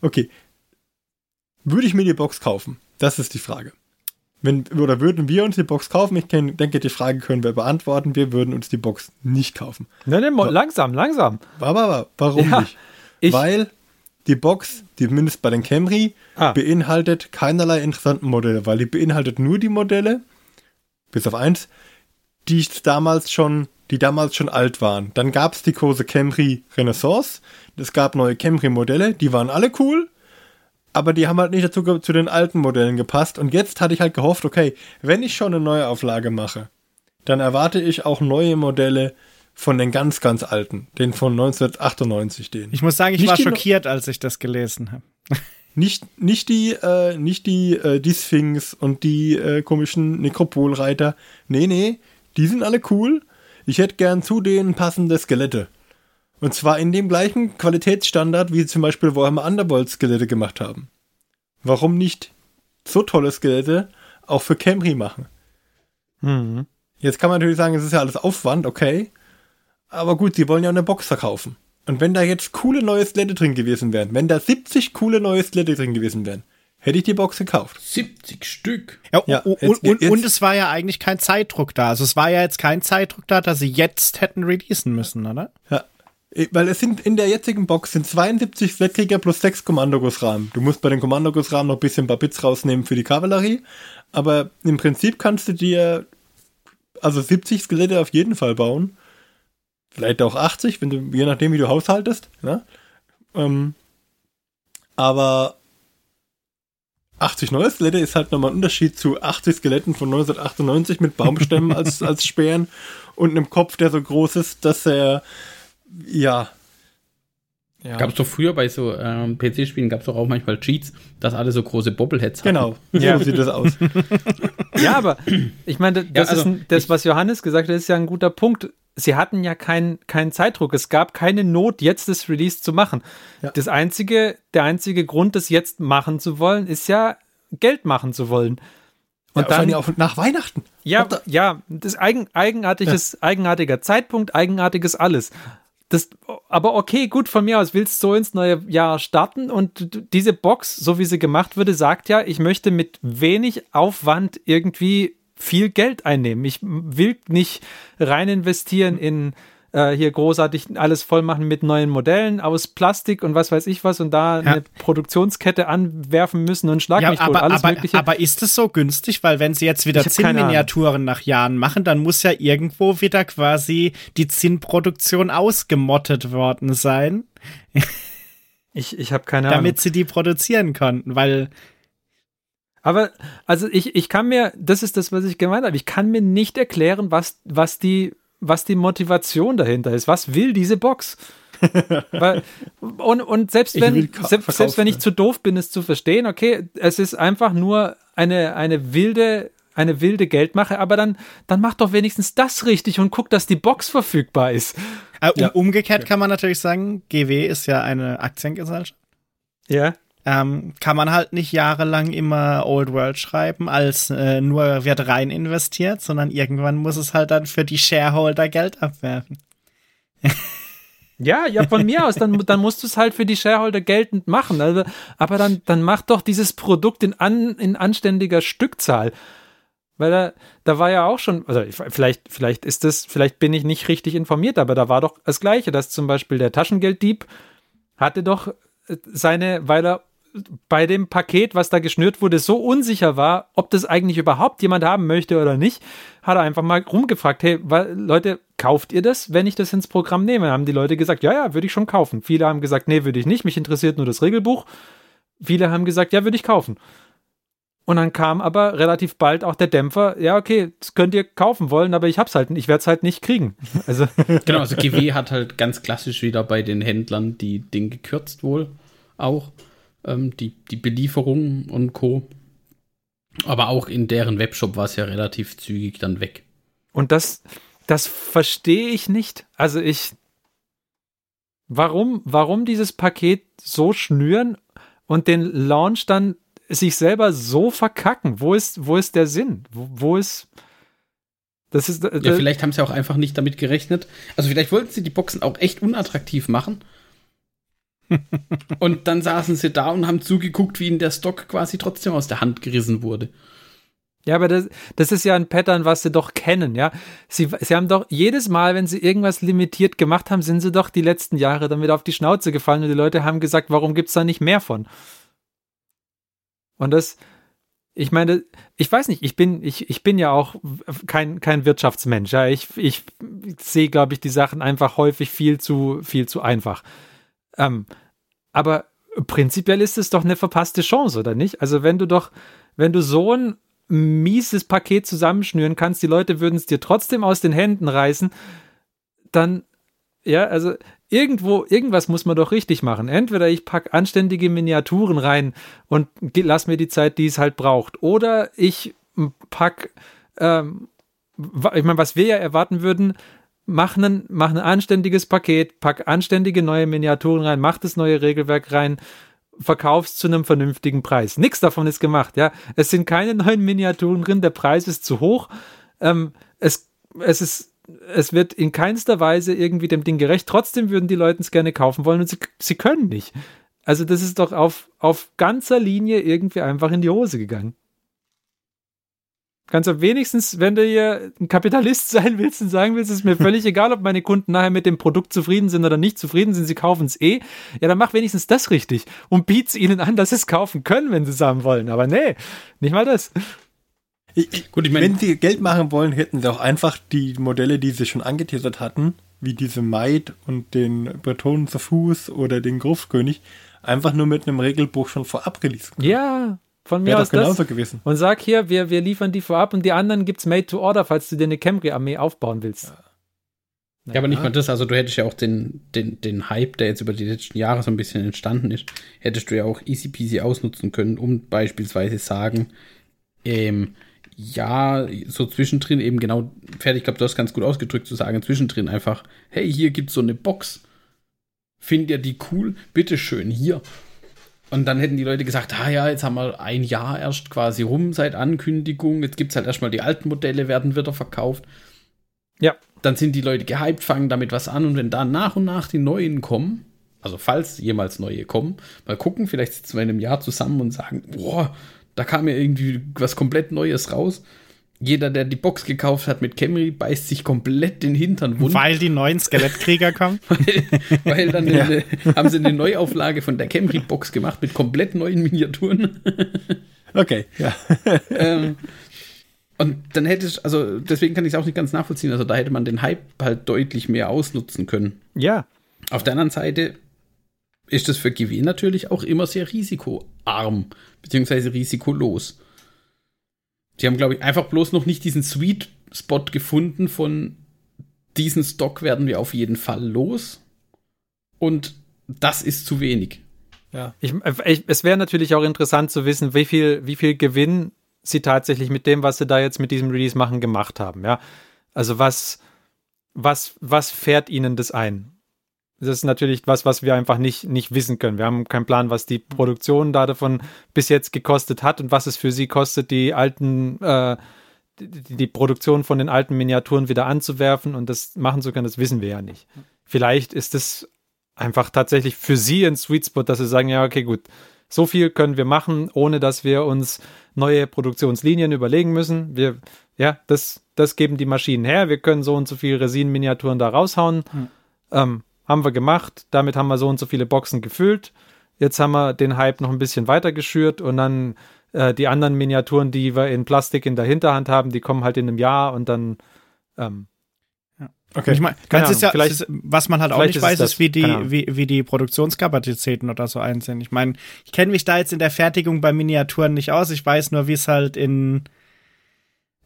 okay, würde ich mir die Box kaufen? Das ist die Frage. Wenn, oder würden wir uns die Box kaufen? Ich denke, die Frage können wir beantworten. Wir würden uns die Box nicht kaufen. Nein, nein, langsam, langsam. Aber, aber warum ja, nicht? Weil die Box, die mindestens bei den Camry, ah. beinhaltet keinerlei interessanten Modelle, weil die beinhaltet nur die Modelle, bis auf eins, die damals schon, die damals schon alt waren. Dann gab es die große Camry Renaissance. Es gab neue Camry-Modelle, die waren alle cool aber die haben halt nicht dazu zu den alten Modellen gepasst. Und jetzt hatte ich halt gehofft, okay, wenn ich schon eine neue Auflage mache, dann erwarte ich auch neue Modelle von den ganz, ganz alten, den von 1998, den. Ich muss sagen, ich nicht war schockiert, als ich das gelesen habe. Nicht, nicht die, äh, nicht die, äh, die Sphinx und die äh, komischen Nekropolreiter. Nee, nee, die sind alle cool. Ich hätte gern zu denen passende Skelette. Und zwar in dem gleichen Qualitätsstandard, wie zum Beispiel Warhammer Underworld Skelette gemacht haben. Warum nicht so tolle Skelette auch für Camry machen? Mhm. Jetzt kann man natürlich sagen, es ist ja alles Aufwand, okay. Aber gut, sie wollen ja eine Box verkaufen. Und wenn da jetzt coole neue Skelette drin gewesen wären, wenn da 70 coole neue Skelette drin gewesen wären, hätte ich die Box gekauft. 70 Stück. Ja, ja und, jetzt, und, jetzt, und, es war ja eigentlich kein Zeitdruck da. Also es war ja jetzt kein Zeitdruck da, dass sie jetzt hätten releasen müssen, oder? Ja, weil es sind in der jetzigen Box sind 72 Flatkrieger plus 6 Kommandogussrahmen. Du musst bei den Kommandogussrahmen noch ein bisschen ein paar Bits rausnehmen für die Kavallerie. Aber im Prinzip kannst du dir also 70 Skelette auf jeden Fall bauen. Vielleicht auch 80, wenn du, je nachdem, wie du haushaltest. Ja? Ähm, aber 80 neue Skelette ist halt nochmal ein Unterschied zu 80 Skeletten von 1998 mit Baumstämmen als, als Speeren und einem Kopf, der so groß ist, dass er ja. ja. Gab es doch früher bei so ähm, PC-Spielen, gab es doch auch manchmal Cheats, dass alle so große Bobbleheads hatten. Genau, so sieht das aus. ja, aber ich meine, das, ja, also, ist ein, das was Johannes gesagt hat, ist ja ein guter Punkt. Sie hatten ja keinen kein Zeitdruck. Es gab keine Not, jetzt das Release zu machen. Ja. Das einzige, der einzige Grund, das jetzt machen zu wollen, ist ja Geld machen zu wollen. Und ja, dann auch nach Weihnachten. Ja, ja, das ist eigen, eigenartiges, ja. eigenartiger Zeitpunkt, eigenartiges alles. Das, aber okay, gut, von mir aus willst du so ins neue Jahr starten und diese Box, so wie sie gemacht wurde, sagt ja, ich möchte mit wenig Aufwand irgendwie viel Geld einnehmen. Ich will nicht rein investieren in äh, hier großartig alles voll machen mit neuen Modellen aus Plastik und was weiß ich was und da ja. eine Produktionskette anwerfen müssen und schlag ja, mich aber, alles aber, Mögliche. Aber ist es so günstig? Weil wenn sie jetzt wieder Zinnminiaturen nach Jahren machen, dann muss ja irgendwo wieder quasi die Zinnproduktion ausgemottet worden sein. Ich, ich habe keine Ahnung. Damit sie die produzieren konnten, weil aber, also ich, ich kann mir, das ist das, was ich gemeint habe, ich kann mir nicht erklären, was, was die was die Motivation dahinter ist. Was will diese Box? Weil, und, und selbst wenn, selbst, selbst wenn ich zu doof bin, es zu verstehen, okay, es ist einfach nur eine, eine wilde, eine wilde Geldmache, aber dann, dann mach doch wenigstens das richtig und guck, dass die Box verfügbar ist. Äh, um, ja. Umgekehrt kann man natürlich sagen, GW ist ja eine Aktiengesellschaft. Ja ähm, kann man halt nicht jahrelang immer Old World schreiben, als äh, nur wird rein investiert, sondern irgendwann muss es halt dann für die Shareholder Geld abwerfen. Ja, ja, von mir aus, dann, dann musst du es halt für die Shareholder geltend machen. Also, aber dann, dann mach doch dieses Produkt in, an, in anständiger Stückzahl. Weil da, da war ja auch schon, also vielleicht, vielleicht ist das, vielleicht bin ich nicht richtig informiert, aber da war doch das Gleiche, dass zum Beispiel der Taschengelddieb hatte doch seine, weil er bei dem Paket, was da geschnürt wurde, so unsicher war, ob das eigentlich überhaupt jemand haben möchte oder nicht, hat er einfach mal rumgefragt, hey, Leute, kauft ihr das, wenn ich das ins Programm nehme? Haben die Leute gesagt, ja, ja, würde ich schon kaufen. Viele haben gesagt, nee, würde ich nicht, mich interessiert nur das Regelbuch. Viele haben gesagt, ja, würde ich kaufen. Und dann kam aber relativ bald auch der Dämpfer, ja, okay, das könnt ihr kaufen wollen, aber ich hab's halt, ich werde es halt nicht kriegen. Also genau, also GW hat halt ganz klassisch wieder bei den Händlern die Ding gekürzt wohl auch ähm, die, die Belieferung und Co. Aber auch in deren Webshop war es ja relativ zügig dann weg. Und das, das verstehe ich nicht. Also ich, warum, warum dieses Paket so schnüren und den Launch dann sich selber so verkacken? Wo ist, wo ist der Sinn? Wo, wo ist, das ist, äh, ja, vielleicht haben sie auch einfach nicht damit gerechnet. Also vielleicht wollten sie die Boxen auch echt unattraktiv machen und dann saßen sie da und haben zugeguckt, wie ihnen der Stock quasi trotzdem aus der Hand gerissen wurde. Ja, aber das, das ist ja ein Pattern, was sie doch kennen, ja. Sie, sie haben doch jedes Mal, wenn sie irgendwas limitiert gemacht haben, sind sie doch die letzten Jahre damit auf die Schnauze gefallen und die Leute haben gesagt, warum gibt es da nicht mehr von? Und das, ich meine, ich weiß nicht, ich bin, ich, ich bin ja auch kein, kein Wirtschaftsmensch, ja. Ich, ich sehe, glaube ich, die Sachen einfach häufig viel zu, viel zu einfach. Ähm, aber prinzipiell ist es doch eine verpasste Chance, oder nicht? Also wenn du doch, wenn du so ein mieses Paket zusammenschnüren kannst, die Leute würden es dir trotzdem aus den Händen reißen, dann, ja, also irgendwo, irgendwas muss man doch richtig machen. Entweder ich packe anständige Miniaturen rein und lass mir die Zeit, die es halt braucht, oder ich pack, ähm, ich meine, was wir ja erwarten würden, mach, einen, mach ein anständiges Paket, pack anständige neue Miniaturen rein, mach das neue Regelwerk rein, verkaufst zu einem vernünftigen Preis. Nichts davon ist gemacht, ja. Es sind keine neuen Miniaturen drin, der Preis ist zu hoch. Ähm, es, es ist, es wird in keinster Weise irgendwie dem Ding gerecht. Trotzdem würden die Leute es gerne kaufen wollen und sie, sie können nicht. Also das ist doch auf, auf ganzer Linie irgendwie einfach in die Hose gegangen. Kannst du wenigstens, wenn du hier ein Kapitalist sein willst und sagen willst, ist mir völlig egal, ob meine Kunden nachher mit dem Produkt zufrieden sind oder nicht zufrieden sind, sie kaufen es eh. Ja, dann mach wenigstens das richtig und biet's ihnen an, dass sie es kaufen können, wenn sie es haben wollen. Aber nee, nicht mal das. Ich, Gut, ich mein, wenn sie Geld machen wollen, hätten sie auch einfach die Modelle, die sie schon angeteasert hatten, wie diese Maid und den Bretonen zu Fuß oder den Gruftkönig, einfach nur mit einem Regelbuch schon vorab releasen. Ja, von mir aus genauso das. gewesen. Und sag hier, wir, wir liefern die vorab und die anderen gibt's made to order, falls du dir eine Camry-Armee aufbauen willst. Ja. Ja, aber nicht mal das. Also du hättest ja auch den, den, den Hype, der jetzt über die letzten Jahre so ein bisschen entstanden ist, hättest du ja auch easy peasy ausnutzen können, um beispielsweise sagen, ähm, ja, so zwischendrin eben genau, fertig, ich glaube, du hast ganz gut ausgedrückt zu sagen, zwischendrin einfach, hey, hier gibt's so eine Box. Findet ihr die cool? Bitteschön, hier. Und dann hätten die Leute gesagt, ah ja, jetzt haben wir ein Jahr erst quasi rum seit Ankündigung, jetzt gibt es halt erstmal die alten Modelle, werden wieder verkauft. Ja. Dann sind die Leute gehypt, fangen damit was an und wenn dann nach und nach die neuen kommen, also falls jemals neue kommen, mal gucken, vielleicht sitzen wir in einem Jahr zusammen und sagen, boah, da kam ja irgendwie was komplett Neues raus. Jeder, der die Box gekauft hat mit Camry, beißt sich komplett den Hintern wund. Weil die neuen Skelettkrieger kommen? weil, weil, dann ja. eine, haben sie eine Neuauflage von der Camry-Box gemacht mit komplett neuen Miniaturen. okay, ja. ähm, und dann hätte ich, also deswegen kann ich es auch nicht ganz nachvollziehen. Also da hätte man den Hype halt deutlich mehr ausnutzen können. Ja. Auf der anderen Seite ist das für GW natürlich auch immer sehr risikoarm, beziehungsweise risikolos. Sie haben, glaube ich, einfach bloß noch nicht diesen Sweet Spot gefunden von diesen Stock werden wir auf jeden Fall los. Und das ist zu wenig. Ja. Ich, ich, es wäre natürlich auch interessant zu wissen, wie viel, wie viel Gewinn sie tatsächlich mit dem, was sie da jetzt mit diesem Release machen, gemacht haben. Ja. Also was, was, was fährt ihnen das ein? Das ist natürlich was, was wir einfach nicht, nicht wissen können. Wir haben keinen Plan, was die Produktion da davon bis jetzt gekostet hat und was es für sie kostet, die alten, äh, die, die Produktion von den alten Miniaturen wieder anzuwerfen und das machen zu können, das wissen wir ja nicht. Vielleicht ist es einfach tatsächlich für sie ein Sweet Spot, dass sie sagen, ja, okay, gut, so viel können wir machen, ohne dass wir uns neue Produktionslinien überlegen müssen. Wir, ja, das, das geben die Maschinen her. Wir können so und so viele Resin-Miniaturen da raushauen. Hm. Ähm, haben wir gemacht. Damit haben wir so und so viele Boxen gefüllt. Jetzt haben wir den Hype noch ein bisschen weiter geschürt und dann äh, die anderen Miniaturen, die wir in Plastik in der Hinterhand haben, die kommen halt in einem Jahr und dann. Ähm, Okay. Ich meine, ja, vielleicht, was man halt auch nicht weiß, ist, ist wie, die, wie, wie die Produktionskapazitäten oder so einsehen. Ich meine, ich kenne mich da jetzt in der Fertigung bei Miniaturen nicht aus. Ich weiß nur, wie es halt in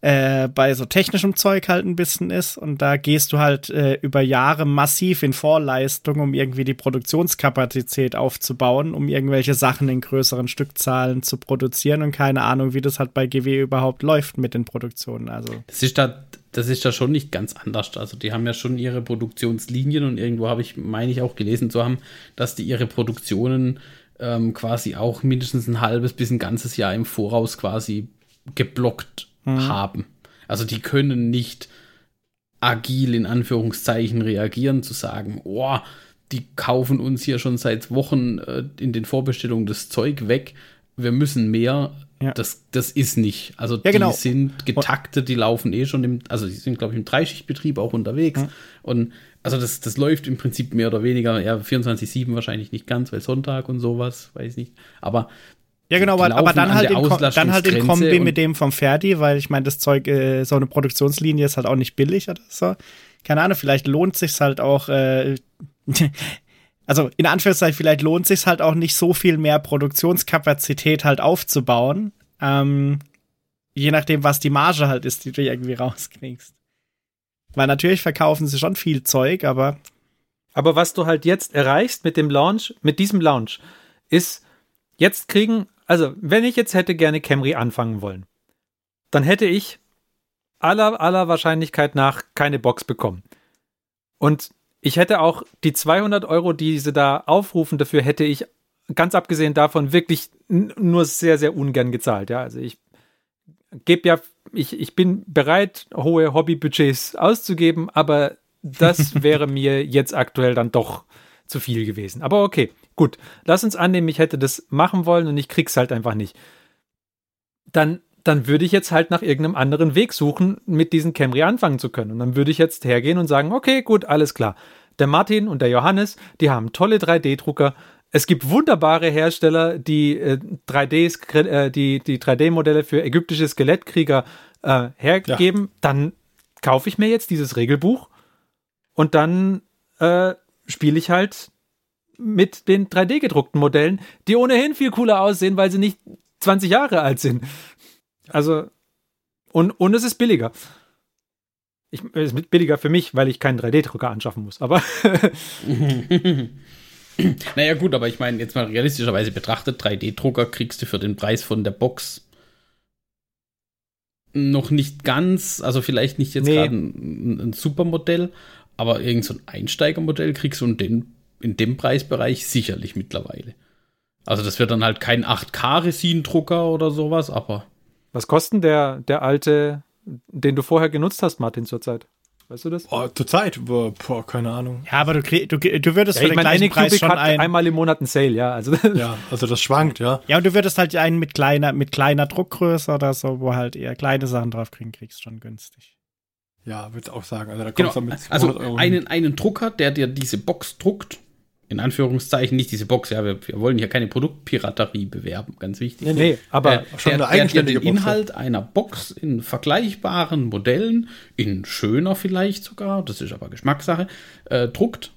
äh, bei so technischem Zeug halt ein bisschen ist. Und da gehst du halt äh, über Jahre massiv in Vorleistung, um irgendwie die Produktionskapazität aufzubauen, um irgendwelche Sachen in größeren Stückzahlen zu produzieren. Und keine Ahnung, wie das halt bei GW überhaupt läuft mit den Produktionen. Also. Das ist da, das ist da schon nicht ganz anders. Also die haben ja schon ihre Produktionslinien und irgendwo habe ich, meine ich, auch gelesen zu haben, dass die ihre Produktionen ähm, quasi auch mindestens ein halbes bis ein ganzes Jahr im Voraus quasi geblockt mhm. haben. Also die können nicht agil in Anführungszeichen reagieren, zu sagen, oh, die kaufen uns hier schon seit Wochen äh, in den Vorbestellungen das Zeug weg, wir müssen mehr. Ja. Das, das ist nicht. Also ja, die genau. sind getaktet, die laufen eh schon im, also die sind, glaube ich, im Dreischichtbetrieb auch unterwegs. Ja. Und also das, das läuft im Prinzip mehr oder weniger, ja, 24-7 wahrscheinlich nicht ganz, weil Sonntag und sowas, weiß ich nicht. Aber ja, genau, aber, aber dann, halt in, dann halt in Kombi mit dem vom Ferdi, weil ich meine, das Zeug, äh, so eine Produktionslinie ist halt auch nicht billig oder so. Keine Ahnung, vielleicht lohnt sich's halt auch, äh, also in Anführungszeichen, vielleicht lohnt sich's halt auch nicht so viel mehr Produktionskapazität halt aufzubauen. Ähm, je nachdem, was die Marge halt ist, die du irgendwie rauskriegst. Weil natürlich verkaufen sie schon viel Zeug, aber. Aber was du halt jetzt erreichst mit dem Launch, mit diesem Launch, ist, jetzt kriegen also, wenn ich jetzt hätte gerne Camry anfangen wollen, dann hätte ich aller, aller Wahrscheinlichkeit nach keine Box bekommen. Und ich hätte auch die 200 Euro, die sie da aufrufen, dafür hätte ich ganz abgesehen davon wirklich nur sehr, sehr ungern gezahlt. Ja, also ich gebe ja, ich, ich bin bereit, hohe Hobbybudgets auszugeben, aber das wäre mir jetzt aktuell dann doch zu viel gewesen. Aber okay. Gut, lass uns annehmen, ich hätte das machen wollen und ich krieg's halt einfach nicht. Dann, dann würde ich jetzt halt nach irgendeinem anderen Weg suchen, mit diesem Camry anfangen zu können. Und dann würde ich jetzt hergehen und sagen, okay, gut, alles klar. Der Martin und der Johannes, die haben tolle 3D-Drucker. Es gibt wunderbare Hersteller, die äh, 3D, äh, die, die 3D-Modelle für ägyptische Skelettkrieger äh, hergeben. Ja. Dann kaufe ich mir jetzt dieses Regelbuch und dann äh, spiele ich halt mit den 3D-gedruckten Modellen, die ohnehin viel cooler aussehen, weil sie nicht 20 Jahre alt sind. Also, und, und es ist billiger. Ich, es ist billiger für mich, weil ich keinen 3D-Drucker anschaffen muss, aber. naja, gut, aber ich meine, jetzt mal realistischerweise betrachtet, 3D-Drucker kriegst du für den Preis von der Box noch nicht ganz, also vielleicht nicht jetzt nee. gerade ein, ein Supermodell, aber irgend so ein Einsteigermodell kriegst du und den in dem Preisbereich sicherlich mittlerweile. Also das wird dann halt kein 8K-Resin-Drucker oder sowas, aber. Was kostet der, der alte, den du vorher genutzt hast, Martin, zurzeit? Weißt du das? Oh, Zurzeit, boah, boah, keine Ahnung. Ja, aber du, krieg, du, du würdest ja, für den meine, gleichen Preis schon hat ein, einmal im Monat einen Sale, ja. Also, ja, also das schwankt, ja. Ja, und du würdest halt einen mit kleiner, mit kleiner Druckgröße oder so, wo halt eher kleine Sachen drauf kriegen, kriegst schon günstig. Ja, würde ich auch sagen. Also, da genau. mit also einen, einen Drucker, der dir diese Box druckt, in Anführungszeichen nicht diese Box, ja, wir, wir wollen hier keine Produktpiraterie bewerben, ganz wichtig. Nee, nee aber äh, schon der, eine eigenständige der den Box Inhalt einer Box in vergleichbaren Modellen, in schöner vielleicht sogar, das ist aber Geschmackssache, äh, druckt.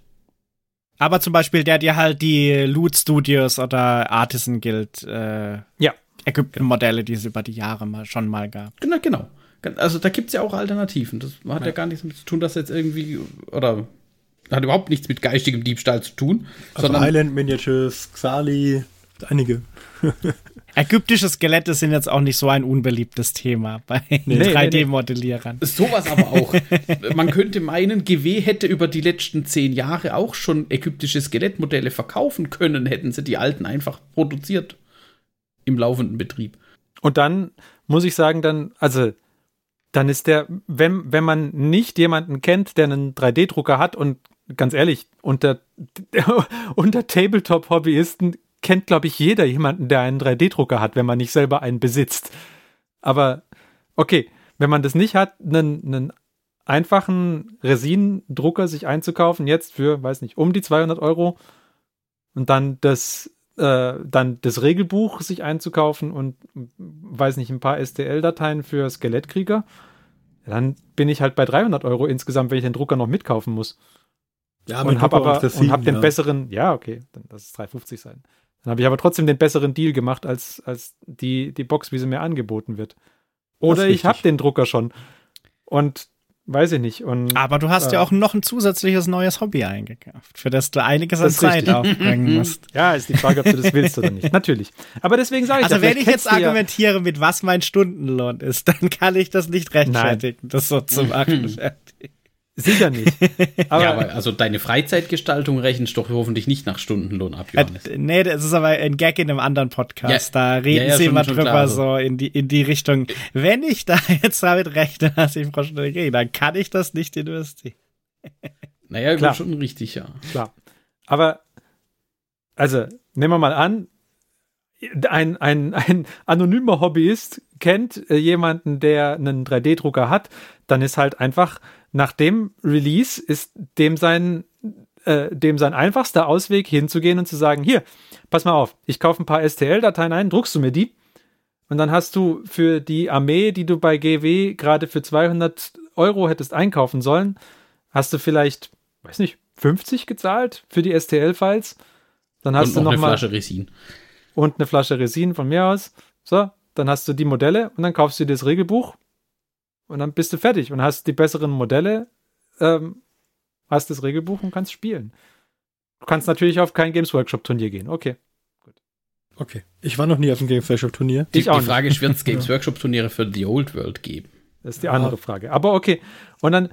Aber zum Beispiel der dir halt die Loot Studios oder Artisan Guild äh, ja. Ägypten-Modelle, die es über die Jahre mal schon mal gab. Genau, genau. Also da gibt es ja auch Alternativen. Das hat ja. ja gar nichts damit zu tun, dass jetzt irgendwie, oder hat überhaupt nichts mit geistigem Diebstahl zu tun. Also sondern Highland Miniatures, Xali, einige. Ägyptische Skelette sind jetzt auch nicht so ein unbeliebtes Thema bei nee, 3D-Modellierern. Nee, Sowas aber auch. Man könnte meinen, GW hätte über die letzten zehn Jahre auch schon ägyptische Skelettmodelle verkaufen können, hätten sie die alten einfach produziert im laufenden Betrieb. Und dann muss ich sagen, dann, also dann ist der, wenn, wenn man nicht jemanden kennt, der einen 3D-Drucker hat und ganz ehrlich, unter, unter Tabletop-Hobbyisten kennt, glaube ich, jeder jemanden, der einen 3D-Drucker hat, wenn man nicht selber einen besitzt. Aber okay, wenn man das nicht hat, einen, einen einfachen Resin-Drucker sich einzukaufen, jetzt für, weiß nicht, um die 200 Euro und dann das, äh, dann das Regelbuch sich einzukaufen und, weiß nicht, ein paar STL-Dateien für Skelettkrieger, dann bin ich halt bei 300 Euro insgesamt, wenn ich den Drucker noch mitkaufen muss. Ja, und habe aber und hab den ja. besseren, ja, okay, dann lass es 350 sein. Dann habe ich aber trotzdem den besseren Deal gemacht als, als die, die Box, wie sie mir angeboten wird. Oder ich habe den Drucker schon. Und weiß ich nicht. Und, aber du hast äh, ja auch noch ein zusätzliches neues Hobby eingekauft, für das du einiges an Zeit aufbringen musst. Ja, ist die Frage, ob du das willst oder nicht. Natürlich. Aber deswegen sage ich Also, wenn ich jetzt argumentiere, ja mit was mein Stundenlohn ist, dann kann ich das nicht rechtfertigen, Nein. das so zu machen. Sicher nicht. Aber, ja, aber also deine Freizeitgestaltung rechnest doch hoffentlich nicht nach Stundenlohn ab, Johannes. Äh, nee, das ist aber ein Gag in einem anderen Podcast. Ja, da reden ja, ja, sie immer drüber klar, so in die, in die Richtung, wenn ich da jetzt damit rechne, dass ich pro Stunde kriege, dann kann ich das nicht investieren. Naja, klar. schon richtig, ja. Klar. Aber, also, nehmen wir mal an, ein, ein, ein anonymer Hobbyist kennt äh, jemanden, der einen 3D-Drucker hat, dann ist halt einfach nach dem Release ist dem sein, äh, dem sein einfachster Ausweg hinzugehen und zu sagen, hier, pass mal auf, ich kaufe ein paar STL-Dateien ein, druckst du mir die? Und dann hast du für die Armee, die du bei GW gerade für 200 Euro hättest einkaufen sollen, hast du vielleicht, weiß nicht, 50 gezahlt für die STL-Files. Dann hast und du noch, noch eine mal, Flasche Resin. Und eine Flasche Resin von mir aus. So, dann hast du die Modelle und dann kaufst du dir das Regelbuch und dann bist du fertig und hast die besseren Modelle, ähm, hast das Regelbuch und kannst spielen. Du kannst natürlich auf kein Games Workshop Turnier gehen. Okay. Gut. Okay. Ich war noch nie auf einem Games Workshop Turnier. Die, die Frage ist, wird es Games Workshop Turniere für The Old World geben? Das ist die andere Frage. Aber okay. Und dann,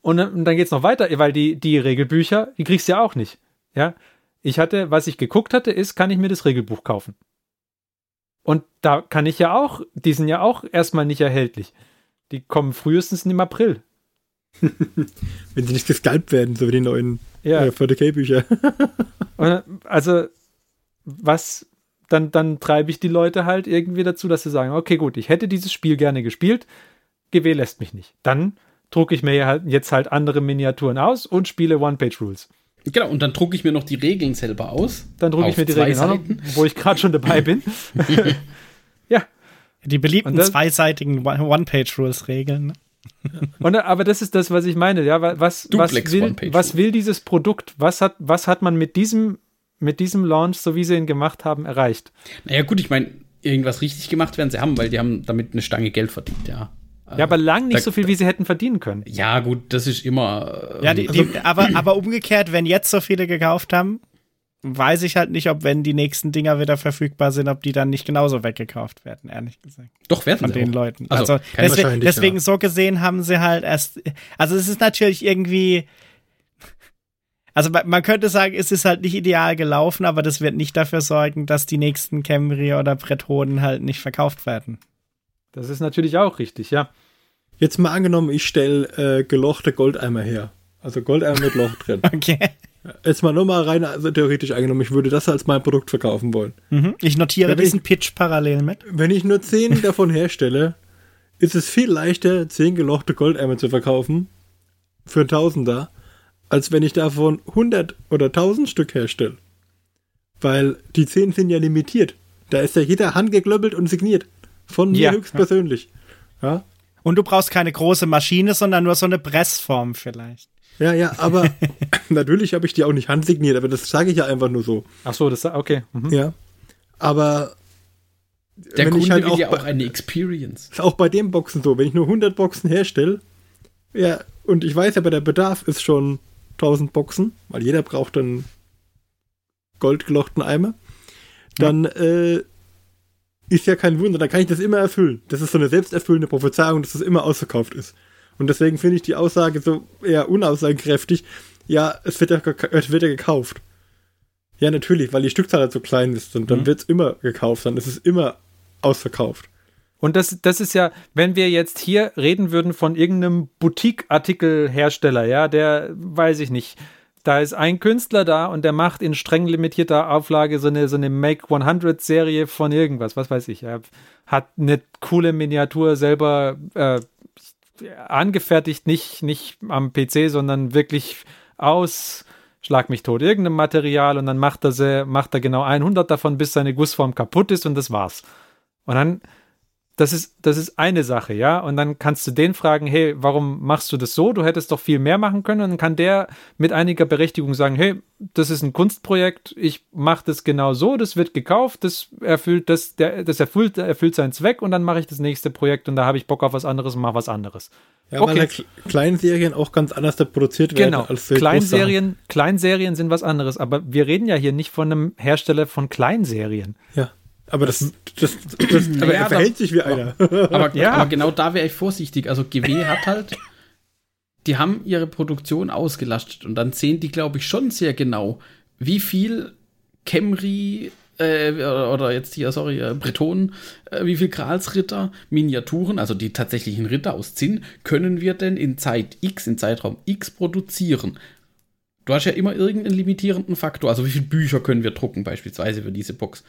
und dann, und dann geht es noch weiter, weil die, die Regelbücher, die kriegst du ja auch nicht. Ja. Ich hatte, was ich geguckt hatte, ist, kann ich mir das Regelbuch kaufen? Und da kann ich ja auch, die sind ja auch erstmal nicht erhältlich. Die kommen frühestens im April. Wenn sie nicht gescalpt werden, so wie die neuen ja. äh, 4K-Bücher. also, was, dann, dann treibe ich die Leute halt irgendwie dazu, dass sie sagen, okay, gut, ich hätte dieses Spiel gerne gespielt, GW lässt mich nicht. Dann drucke ich mir halt jetzt halt andere Miniaturen aus und spiele One-Page-Rules. Genau, und dann drucke ich mir noch die Regeln selber aus. Dann drucke ich mir die Regeln noch, wo ich gerade schon dabei bin. die beliebten das, zweiseitigen One-Page-Rules-Regeln. Ne? Und, aber das ist das, was ich meine. Ja, was, was, will, was will dieses Produkt? Was hat, was hat man mit diesem, mit diesem Launch, so wie sie ihn gemacht haben, erreicht? Naja, gut, ich meine, irgendwas richtig gemacht werden sie haben, weil die haben damit eine Stange Geld verdient, ja. Ja, aber lang nicht da, so viel, wie sie hätten verdienen können. Ja, gut, das ist immer. Äh, ja, die, die, aber, aber umgekehrt, wenn jetzt so viele gekauft haben, weiß ich halt nicht, ob wenn die nächsten Dinger wieder verfügbar sind, ob die dann nicht genauso weggekauft werden, ehrlich gesagt. Doch, werden Von den auch. Leuten. Also, also deswegen, deswegen ja. so gesehen haben sie halt erst, also es ist natürlich irgendwie, also man könnte sagen, es ist halt nicht ideal gelaufen, aber das wird nicht dafür sorgen, dass die nächsten Camry oder Bretonen halt nicht verkauft werden. Das ist natürlich auch richtig, ja. Jetzt mal angenommen, ich stelle äh, gelochte Goldeimer her. Also Goldeimer mit Loch drin. Okay. Jetzt mal nur mal rein, also theoretisch angenommen, ich würde das als mein Produkt verkaufen wollen. Mhm. Ich notiere Wenn diesen Pitch parallel mit. Wenn ich nur 10 davon herstelle, ist es viel leichter, 10 gelochte Goldeimer zu verkaufen für ein Tausender, als wenn ich davon 100 oder 1000 Stück herstelle. Weil die 10 sind ja limitiert. Da ist ja jeder handgeklöppelt und signiert. Von mir Ja. höchstpersönlich. Ja. Und du brauchst keine große Maschine, sondern nur so eine Pressform vielleicht. Ja, ja, aber natürlich habe ich die auch nicht handsigniert, aber das sage ich ja einfach nur so. Ach so, das okay. Mhm. Ja. Aber Der wenn Kunde ich halt will auch, ja bei, auch eine Experience. ist auch bei den Boxen so, wenn ich nur 100 Boxen herstelle, ja, und ich weiß aber, der Bedarf ist schon 1000 Boxen, weil jeder braucht einen goldgelochten Eimer, dann äh, ist ja kein Wunder, dann kann ich das immer erfüllen. Das ist so eine selbsterfüllende Prophezeiung, dass das immer ausverkauft ist. Und deswegen finde ich die Aussage so eher unaussagekräftig. Ja, es wird ja, es wird ja gekauft. Ja, natürlich, weil die Stückzahl halt so klein ist und dann Mhm. wird es immer gekauft, dann ist es immer ausverkauft. Und das, das ist ja, wenn wir jetzt hier reden würden von irgendeinem Boutique-Artikelhersteller, ja, der, weiß ich nicht, da ist ein Künstler da und der macht in streng limitierter Auflage so eine, so eine Make 100 Serie von irgendwas, was weiß ich. Er hat eine coole Miniatur selber äh, angefertigt, nicht, nicht am PC, sondern wirklich aus, schlag mich tot, irgendeinem Material und dann macht er, sie, macht er genau 100 davon, bis seine Gussform kaputt ist und das war's. Und dann das ist, das ist eine Sache, ja. Und dann kannst du den fragen, hey, warum machst du das so? Du hättest doch viel mehr machen können. Und dann kann der mit einiger Berechtigung sagen, hey, das ist ein Kunstprojekt, ich mache das genau so, das wird gekauft, das erfüllt, das, der, das erfüllt, erfüllt seinen Zweck und dann mache ich das nächste Projekt und da habe ich Bock auf was anderes und mache was anderes. Ja, Okay. weil Kleinserien auch ganz anders produziert werden Genau. als Kleinserien, Kleinserien sind was anderes, aber wir reden ja hier nicht von einem Hersteller von Kleinserien. Ja. Aber das, das, das, aber Naja, er verhält sich wie einer. Aber, Ja. aber genau da wäre ich vorsichtig. Also GW hat halt, die haben ihre Produktion ausgelastet und dann sehen die, glaube ich, schon sehr genau, wie viel Camry äh, oder jetzt hier, sorry, äh, Bretonen, äh, wie viel Gralsritter, Miniaturen, also die tatsächlichen Ritter aus Zinn, können wir denn in Zeit X, in Zeitraum X produzieren? Du hast ja immer irgendeinen limitierenden Faktor. Also wie viele Bücher können wir drucken beispielsweise für diese Box?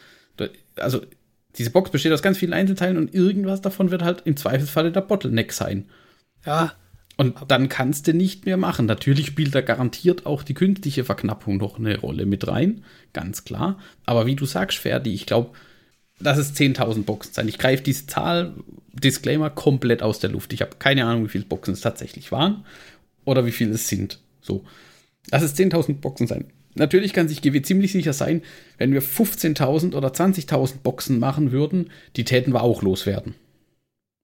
Also diese Box besteht aus ganz vielen Einzelteilen und irgendwas davon wird halt im Zweifelsfalle der Bottleneck sein. Ja, Und dann kannst du nicht mehr machen. Natürlich spielt da garantiert auch die künstliche Verknappung noch eine Rolle mit rein, ganz klar. Aber wie du sagst, Ferdi, ich glaube, dass es 10.000 Boxen sein. Ich greife diese Zahl, Disclaimer, komplett aus der Luft. Ich habe keine Ahnung, wie viele Boxen es tatsächlich waren oder wie viele es sind. So. Lass es 10.000 Boxen sein. Natürlich kann sich GW ziemlich sicher sein, wenn wir 15.000 oder 20.000 Boxen machen würden, die täten wir auch loswerden.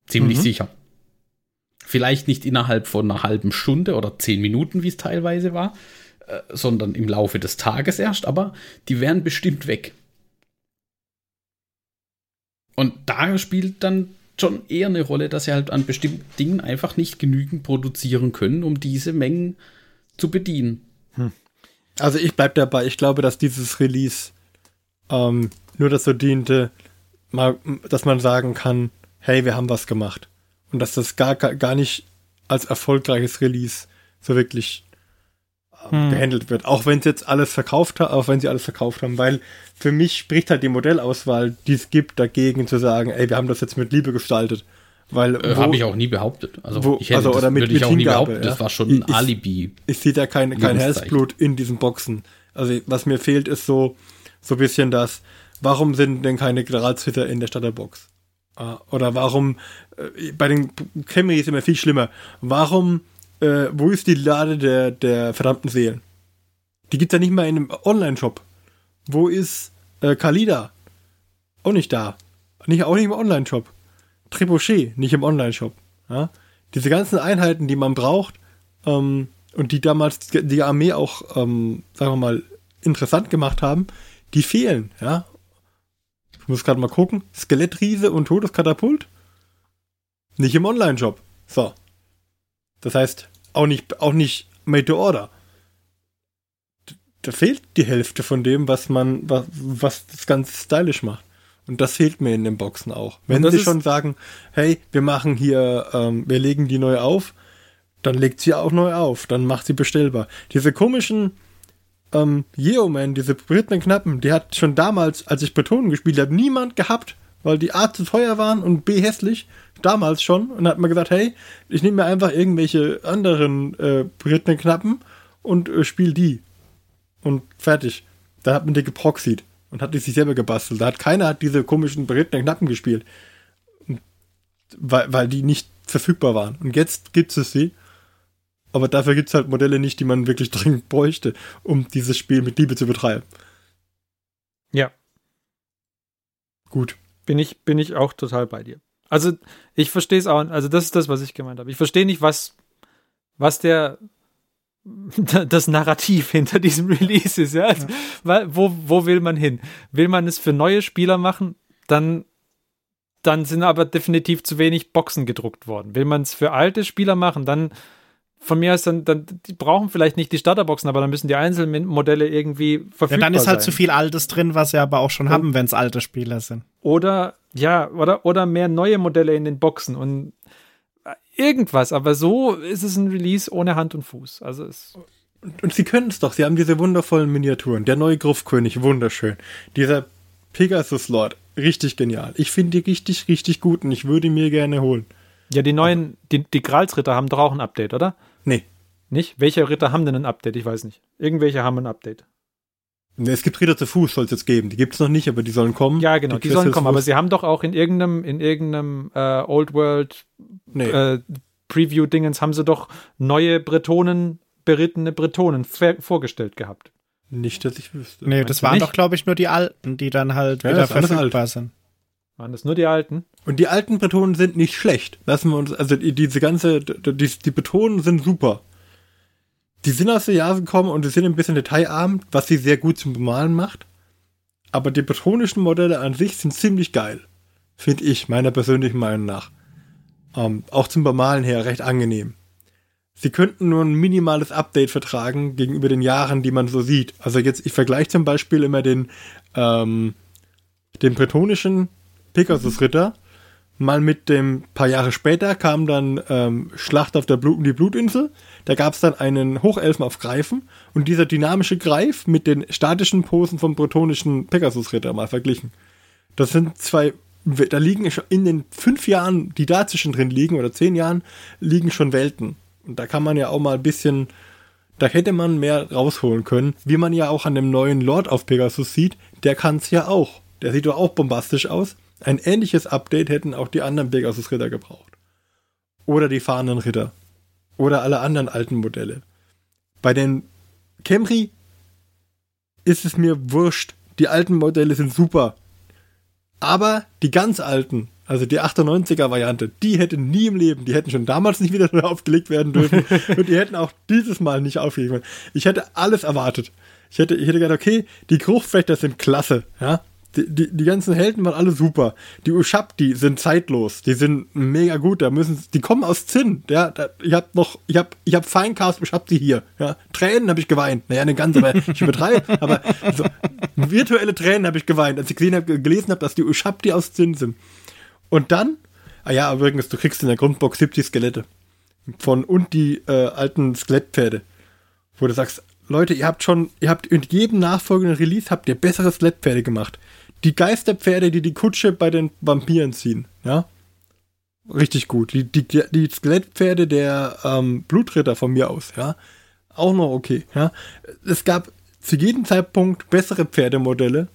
Ziemlich Mhm. sicher. Vielleicht nicht innerhalb von einer halben Stunde oder zehn Minuten, wie es teilweise war, äh, sondern im Laufe des Tages erst, aber die wären bestimmt weg. Und da spielt dann schon eher eine Rolle, dass sie halt an bestimmten Dingen einfach nicht genügend produzieren können, um diese Mengen zu bedienen. Also ich bleib dabei. Ich glaube, dass dieses Release ähm, nur dazu diente, mal, dass man sagen kann, hey, wir haben was gemacht. Und dass das gar, gar nicht als erfolgreiches Release so wirklich ähm, gehandelt wird. Auch wenn sie jetzt alles verkauft haben, auch wenn sie alles verkauft haben, weil für mich spricht halt die Modellauswahl, die es gibt, dagegen zu sagen, ey, wir haben das jetzt mit Liebe gestaltet. Weil Äh, Habe ich auch nie behauptet. Also, wo- ich hätte also, das oder mit- würde ich mit auch nie Hingabe, behaupten. ja. Das war schon ein Ich- Alibi. ich sehe da kein, kein. Herzblut in diesen Boxen. Also was mir fehlt, ist so so ein bisschen das, warum sind denn keine Generalsritter in der Starterbox? Ah, Oder warum, äh, bei den Camry ist immer viel schlimmer, warum, äh, wo ist die Lade der, der verdammten Seelen? Die gibt's ja nicht mal in einem Online-Shop. Wo ist äh, Kalida? Auch nicht da. Nicht, auch nicht im Online-Shop. Trebuchet, nicht im Online-Shop. Ja? Diese ganzen Einheiten, die man braucht, ähm, und die damals die Armee auch, ähm, sagen wir mal, interessant gemacht haben, die fehlen, ja. Ich muss gerade mal gucken. Skelettriese und Todeskatapult? Nicht im Online-Shop. So. Das heißt, auch nicht, auch nicht made to order. Da fehlt die Hälfte von dem, was man, was, was das Ganze stylisch macht. Und das fehlt mir in den Boxen auch. Wenn sie schon sagen, hey, wir machen hier, ähm, wir legen die neu auf, dann legt sie auch neu auf, dann macht sie bestellbar. Diese komischen ähm, Yeoman, diese Britney Knappen, die hat schon damals, als ich Betonen gespielt habe, niemand gehabt, weil die A zu teuer waren und B hässlich, damals schon. Und hat man gesagt, hey, ich nehme mir einfach irgendwelche anderen äh, Britney Knappen und äh, spiel die. Und fertig. Da hat man die geproxied und hat die sich selber gebastelt. Da hat keiner hat diese komischen berittenen Knappen gespielt. Weil, weil die nicht verfügbar waren. Und jetzt gibt es sie. Aber dafür gibt es halt Modelle nicht, die man wirklich dringend bräuchte, um dieses Spiel mit Liebe zu betreiben. Ja. Gut. Bin ich, bin ich auch total bei dir. Also, ich verstehe es auch. Also, das ist das, was ich gemeint habe. Ich verstehe nicht, was, was der das Narrativ hinter diesem Release ist. Ja? Also, ja. Wo, wo will man hin? Will man es für neue Spieler machen? Dann, dann sind aber definitiv zu wenig Boxen gedruckt worden. Will man es für alte Spieler machen, dann von mir aus dann, dann, die brauchen vielleicht nicht die Starterboxen, aber dann müssen die einzelnen Modelle irgendwie verfügbar sein. Ja, dann ist halt sein. zu viel Altes drin, was sie aber auch schon und, haben, wenn es alte Spieler sind. Oder, ja, oder, oder mehr neue Modelle in den Boxen und irgendwas, aber so ist es ein Release ohne Hand und Fuß. Also es. Und, und sie können es doch. Sie haben diese wundervollen Miniaturen. Der neue Gruftkönig, wunderschön. Dieser Pegasus Lord, richtig genial. Ich finde die richtig, richtig gut und ich würde mir gerne holen. Ja, die neuen, die, die Gralsritter haben doch auch ein Update, oder? Nee. Nicht? Welche Ritter haben denn ein Update? Ich weiß nicht. Irgendwelche haben ein Update. Ne, es gibt Ritter zu Fuß, soll es jetzt geben. Die gibt es noch nicht, aber die sollen kommen. Ja, genau, die, die sollen kommen. Aber sie haben doch auch in irgendeinem, in irgendeinem äh, Old World nee. äh, Preview-Dingens haben sie doch neue Bretonen, berittene Bretonen vorgestellt gehabt. Nicht, dass ich wüsste. Nee, das waren nicht? doch, glaube ich, nur die alten, die dann halt ja, wieder verfügbar alt. sind. Waren das nur die alten? Und die alten Bretonen sind nicht schlecht. Lassen wir uns, also diese ganze, die, die Bretonen sind super die sind aus der Jahre gekommen und die sind ein bisschen detailarm, was sie sehr gut zum Bemalen macht. Aber die betonischen Modelle an sich sind ziemlich geil. Finde ich, meiner persönlichen Meinung nach. Ähm, auch zum Bemalen her recht angenehm. Sie könnten nur ein minimales Update vertragen gegenüber den Jahren, die man so sieht. Also jetzt, ich vergleiche zum Beispiel immer den, ähm, den bretonischen Pegasus-Ritter mal mit dem paar Jahre später kam dann ähm, Schlacht auf der Blut, die Blutinsel. Da gab es dann einen Hochelfen auf Greifen und dieser dynamische Greif mit den statischen Posen vom bretonischen Pegasus-Ritter mal verglichen. Das sind zwei, da liegen in den fünf Jahren, die dazwischen drin liegen, oder zehn Jahren, liegen schon Welten. Und da kann man ja auch mal ein bisschen, da hätte man mehr rausholen können, wie man ja auch an dem neuen Lord auf Pegasus sieht, der kann es ja auch. Der sieht doch auch bombastisch aus. Ein ähnliches Update hätten auch die anderen Pegasus-Ritter gebraucht. Oder die fahrenden Ritter. Oder alle anderen alten Modelle. Bei den Camry ist es mir wurscht. Die alten Modelle sind super. Aber die ganz alten, also die 98er Variante, die hätten nie im Leben, die hätten schon damals nicht wieder aufgelegt werden dürfen und die hätten auch dieses Mal nicht aufgelegt werden. Ich hätte alles erwartet. Ich hätte, ich hätte gedacht, okay, die Kruchfechter sind klasse, ja. Die, die, die, ganzen Helden waren alle super. Die Ushabti sind zeitlos. Die sind mega gut. Da müssen, die kommen aus Zinn. Ja, da, ich hab noch, ich hab, ich hab Feincast Ushabti hier. Ja, Tränen habe ich geweint. Naja, eine ganze, weil ich übertreibe. aber so, virtuelle Tränen habe ich geweint, als ich gesehen habe, gelesen habe, dass die Ushabti aus Zinn sind. Und dann, ah ja, übrigens, du kriegst in der Grundbox 70 Skelette. Von, und die äh, alten Skelettpferde. Wo du sagst, Leute, ihr habt schon, ihr habt in jedem nachfolgenden Release habt ihr bessere Skelettpferde gemacht die Geisterpferde, die die Kutsche bei den Vampiren ziehen, ja. Richtig gut. Die, die, die Skelettpferde der ähm, Blutritter von mir aus, ja. Auch noch okay, ja. Es gab zu jedem Zeitpunkt bessere Pferdemodelle,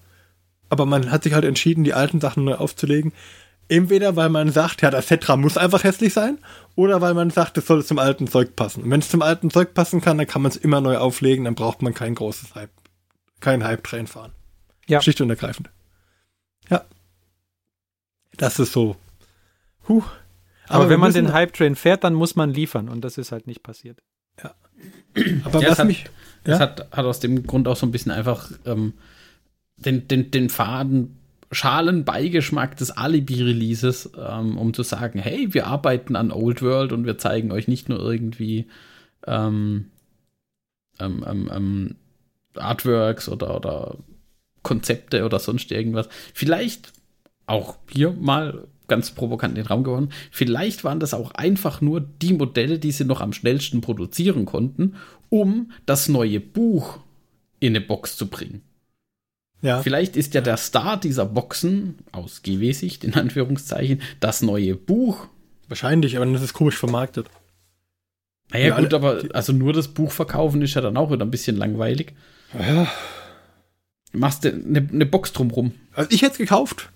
aber man hat sich halt entschieden, die alten Sachen neu aufzulegen. Entweder weil man sagt, ja, das Tetra muss einfach hässlich sein, oder weil man sagt, es soll zum alten Zeug passen. Und wenn es zum alten Zeug passen kann, dann kann man es immer neu auflegen, dann braucht man kein großes Hype, kein Hype-Train fahren. Ja. Schlicht und ergreifend. Ja. Das ist so. Huh. Aber, Aber wenn man den Hype-Train fährt, dann muss man liefern und das ist halt nicht passiert. Ja. Aber ja, was hat, mich. Ja? Das hat, hat aus dem Grund auch so ein bisschen einfach ähm, den, den, den faden Schalenbeigeschmack des Alibi-Releases, ähm, um zu sagen, hey, wir arbeiten an Old World und wir zeigen euch nicht nur irgendwie ähm, ähm, ähm, ähm Artworks oder, oder Konzepte oder sonst irgendwas. Vielleicht auch hier mal ganz provokant in den Raum geworfen, vielleicht waren das auch einfach nur die Modelle, die sie noch am schnellsten produzieren konnten, um das neue Buch in eine Box zu bringen. Ja. Vielleicht ist ja der Star dieser Boxen, aus GW-Sicht in Anführungszeichen, das neue Buch. Wahrscheinlich, aber dann ist es komisch vermarktet. Naja, ja, gut, aber also nur das Buch verkaufen ist ja dann auch wieder ein bisschen langweilig. Ja. Machst du eine, eine Box drumrum. Also ich hätte es gekauft.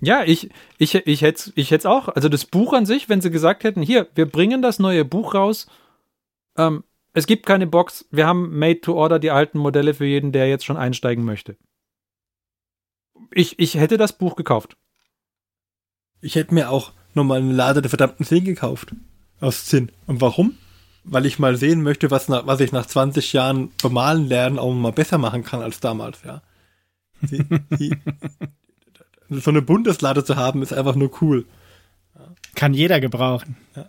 Ja, ich, ich, ich hätte ich es auch. Also das Buch an sich, wenn sie gesagt hätten, hier, wir bringen das neue Buch raus, ähm, es gibt keine Box, wir haben made to order die alten Modelle für jeden, der jetzt schon einsteigen möchte. Ich, ich hätte das Buch gekauft. Ich hätte mir auch nochmal eine Lade der verdammten Seen gekauft. Aus Zinn. Und warum? Weil ich mal sehen möchte, was, nach, was ich nach 20 Jahren bemalen lernen auch mal besser machen kann als damals, ja. Die, die, so eine Bundeslade zu haben, ist einfach nur cool. Kann jeder gebrauchen. Ja.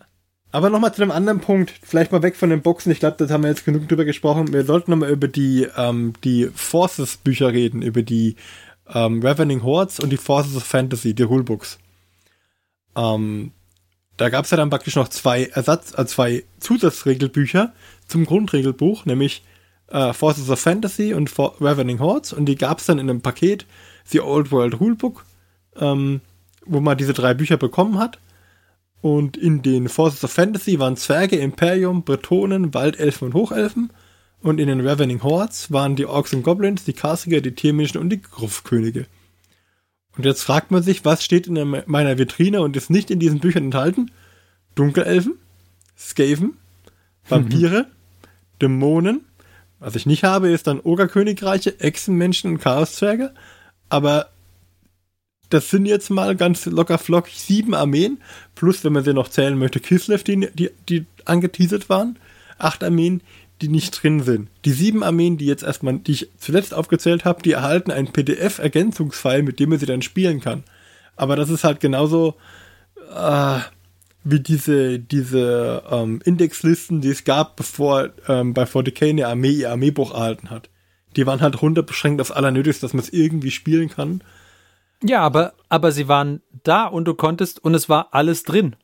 Aber nochmal zu einem anderen Punkt, vielleicht mal weg von den Boxen. Ich glaube, das haben wir jetzt genug drüber gesprochen. Wir sollten nochmal über die, ähm, die Forces-Bücher reden, über die ähm, Ravening Hordes und die Forces of Fantasy, die Rulebooks. Ähm, da gab es ja dann praktisch noch zwei Ersatz, äh, zwei Zusatzregelbücher zum Grundregelbuch, nämlich äh, Forces of Fantasy und For Ravening Hordes. Und die gab es dann in einem Paket, The Old World Rulebook, ähm, wo man diese drei Bücher bekommen hat. Und in den Forces of Fantasy waren Zwerge, Imperium, Bretonen, Waldelfen und Hochelfen. Und in den Ravening Hordes waren die Orks und Goblins, die Karsiger, die Tiermenschen und die Gruffkönige. Und jetzt fragt man sich, was steht in meiner Vitrine und ist nicht in diesen Büchern enthalten? Dunkelelfen, Skaven, Vampire, mhm. Dämonen. Was ich nicht habe, ist dann Ogerkönigreiche, Echsenmenschen und Chaoszwerge. Aber das sind jetzt mal ganz locker flockig sieben Armeen, plus, wenn man sie noch zählen möchte, Kislev, die, die, die angeteasert waren. Acht Armeen, die nicht drin sind. Die sieben Armeen, die jetzt erstmal, die ich zuletzt aufgezählt habe, die erhalten einen PDF-Ergänzungsfile, mit dem man sie dann spielen kann. Aber das ist halt genauso äh, wie diese, diese ähm, Indexlisten, die es gab, bevor ähm, bei 40k eine Armee ihr Armeebuch erhalten hat. Die waren halt runterbeschränkt auf Allernötigste, dass man es irgendwie spielen kann. Ja, aber, aber sie waren da und du konntest und es war alles drin.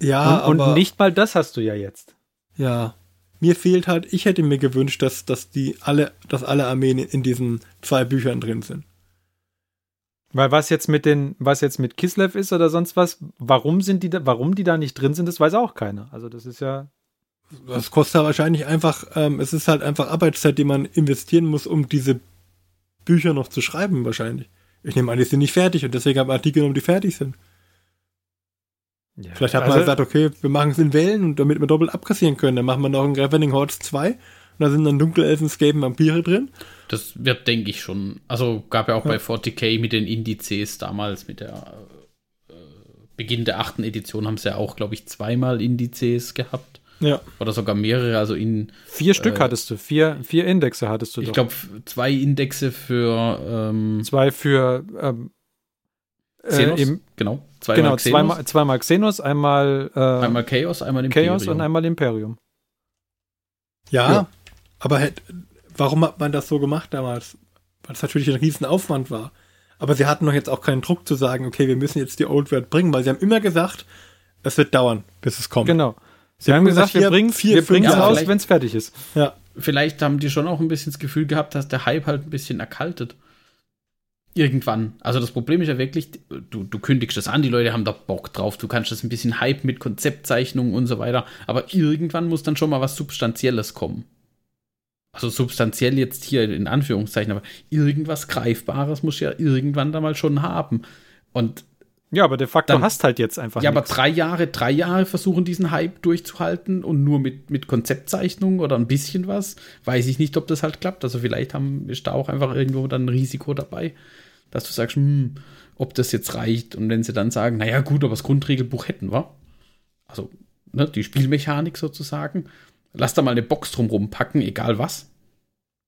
Ja, und, aber, und nicht mal das hast du ja jetzt. Ja. Mir fehlt halt, ich hätte mir gewünscht, dass, dass die alle, dass alle Armeen in diesen zwei Büchern drin sind. Weil was jetzt mit den, was jetzt mit Kislev ist oder sonst was, warum sind die da, warum die da nicht drin sind, das weiß auch keiner. Also das ist ja. Das kostet ja wahrscheinlich einfach, ähm, es ist halt einfach Arbeitszeit, die man investieren muss, um diese Bücher noch zu schreiben, wahrscheinlich. Ich nehme an, die sind nicht fertig und deswegen haben Artikel genommen, die fertig sind. Ja, Vielleicht hat also, man gesagt, okay, wir machen es in Wellen und damit wir doppelt abkassieren können, dann machen wir noch ein Ravening Hordes 2 und da sind dann Dunkelelfen, Skaven, Vampire drin. Das wird, denke ich, schon. Also gab ja auch ja. bei 40k mit den Indizes damals, mit der äh, Beginn der achten Edition haben sie ja auch, glaube ich, zweimal Indizes gehabt. Ja. Oder sogar mehrere, also in. Vier Stück äh, hattest du, vier, vier Indexe hattest du Ich glaube, zwei Indexe für. Ähm, zwei für. Ähm, Xenos, äh, genau. Zweimal genau, Xenos. Zweimal, zweimal Xenos, einmal. Äh, einmal Chaos, einmal Imperium. Chaos und einmal Imperium. Ja, ja. aber hätt, warum hat man das so gemacht damals? Weil es natürlich ein Riesenaufwand war. Aber sie hatten doch jetzt auch keinen Druck zu sagen, okay, wir müssen jetzt die Old World bringen, weil sie haben immer gesagt, es wird dauern, bis es kommt. Genau. Sie haben gesagt, wir bringen es raus, wenn es fertig ist. Ja. Vielleicht haben die schon auch ein bisschen das Gefühl gehabt, dass der Hype halt ein bisschen erkaltet. Irgendwann. Also das Problem ist ja wirklich, du, du kündigst das an, die Leute haben da Bock drauf, du kannst das ein bisschen Hype mit Konzeptzeichnungen und so weiter, aber irgendwann muss dann schon mal was Substanzielles kommen. Also substanziell jetzt hier in Anführungszeichen, aber irgendwas Greifbares muss ja irgendwann da mal schon haben. Und ja, aber de facto dann, hast halt jetzt einfach. Ja, nix. aber drei Jahre, drei Jahre versuchen, diesen Hype durchzuhalten und nur mit, mit Konzeptzeichnungen oder ein bisschen was, weiß ich nicht, ob das halt klappt. Also vielleicht haben, ist da auch einfach irgendwo dann ein Risiko dabei, dass du sagst, hm, ob das jetzt reicht. Und wenn sie dann sagen, naja, gut, aber das Grundregelbuch hätten wir. Also, ne, die Spielmechanik sozusagen. Lass da mal eine Box drumrum packen, egal was.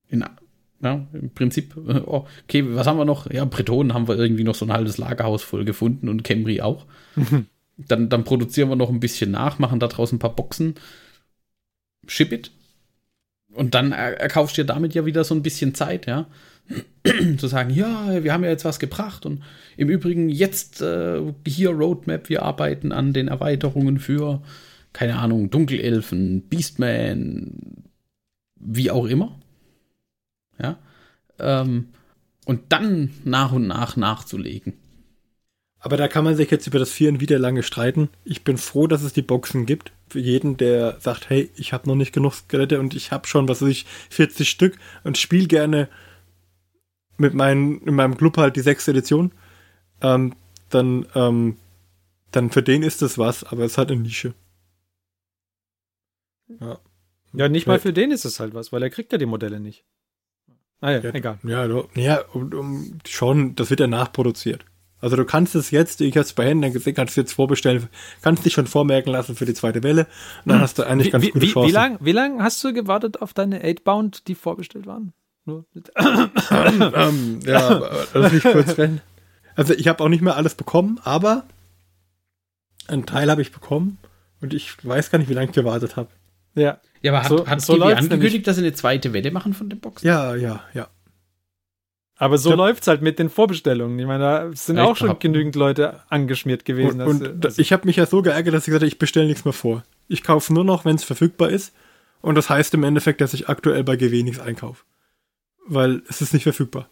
In ja, im Prinzip, äh, oh, okay, was haben wir noch? Ja, Bretonen haben wir irgendwie noch so ein halbes Lagerhaus voll gefunden und Camry auch. dann, dann produzieren wir noch ein bisschen nach, machen da draußen ein paar Boxen, ship it. Und Und dann erkaufst du dir damit ja wieder so ein bisschen Zeit, ja. Zu sagen, ja, wir haben ja jetzt was gebracht und im Übrigen jetzt äh, hier Roadmap, wir arbeiten an den Erweiterungen für, keine Ahnung, Dunkelelfen, Beastman, wie auch immer. Ja. Ähm, und dann nach und nach nachzulegen. Aber da kann man sich jetzt über das Vieren wieder lange streiten. Ich bin froh, dass es die Boxen gibt. Für jeden, der sagt, hey, ich habe noch nicht genug Skelette und ich habe schon, was weiß ich, 40 Stück und spiele gerne mit meinen, in meinem Club halt die sechste Edition. Ähm, dann, ähm, dann für den ist es was, aber es hat eine Nische. Ja. Ja, nicht mal für den ist es halt was, weil er kriegt ja die Modelle nicht. Ah ja, ja egal. Ja, du, ja um, schon, das wird ja nachproduziert. Also du kannst es jetzt, ich habe es bei Händen gesehen, kannst du jetzt vorbestellen, kannst dich schon vormerken lassen für die zweite Welle. Und dann hm. hast du eigentlich wie, ganz wie, gute Chancen. Wie lange wie lang hast du gewartet auf deine 8-Bound, die vorbestellt waren? Nur ähm, ja, lass mich kurz rennen. Also ich habe auch nicht mehr alles bekommen, aber einen Teil habe ich bekommen und ich weiß gar nicht, wie lange ich gewartet habe. Ja. Ja, aber hat, so, hat so angekündigt, dass sie eine zweite Welle machen von den Boxen? Ja, ja, ja. Aber so läuft es halt mit den Vorbestellungen. Ich meine, da sind auch schon genügend Leute angeschmiert gewesen. Und, und also ich habe mich ja so geärgert, dass ich gesagt habe, ich bestelle nichts mehr vor. Ich kaufe nur noch, wenn es verfügbar ist. Und das heißt im Endeffekt, dass ich aktuell bei GW nichts einkaufe. Weil es ist nicht verfügbar.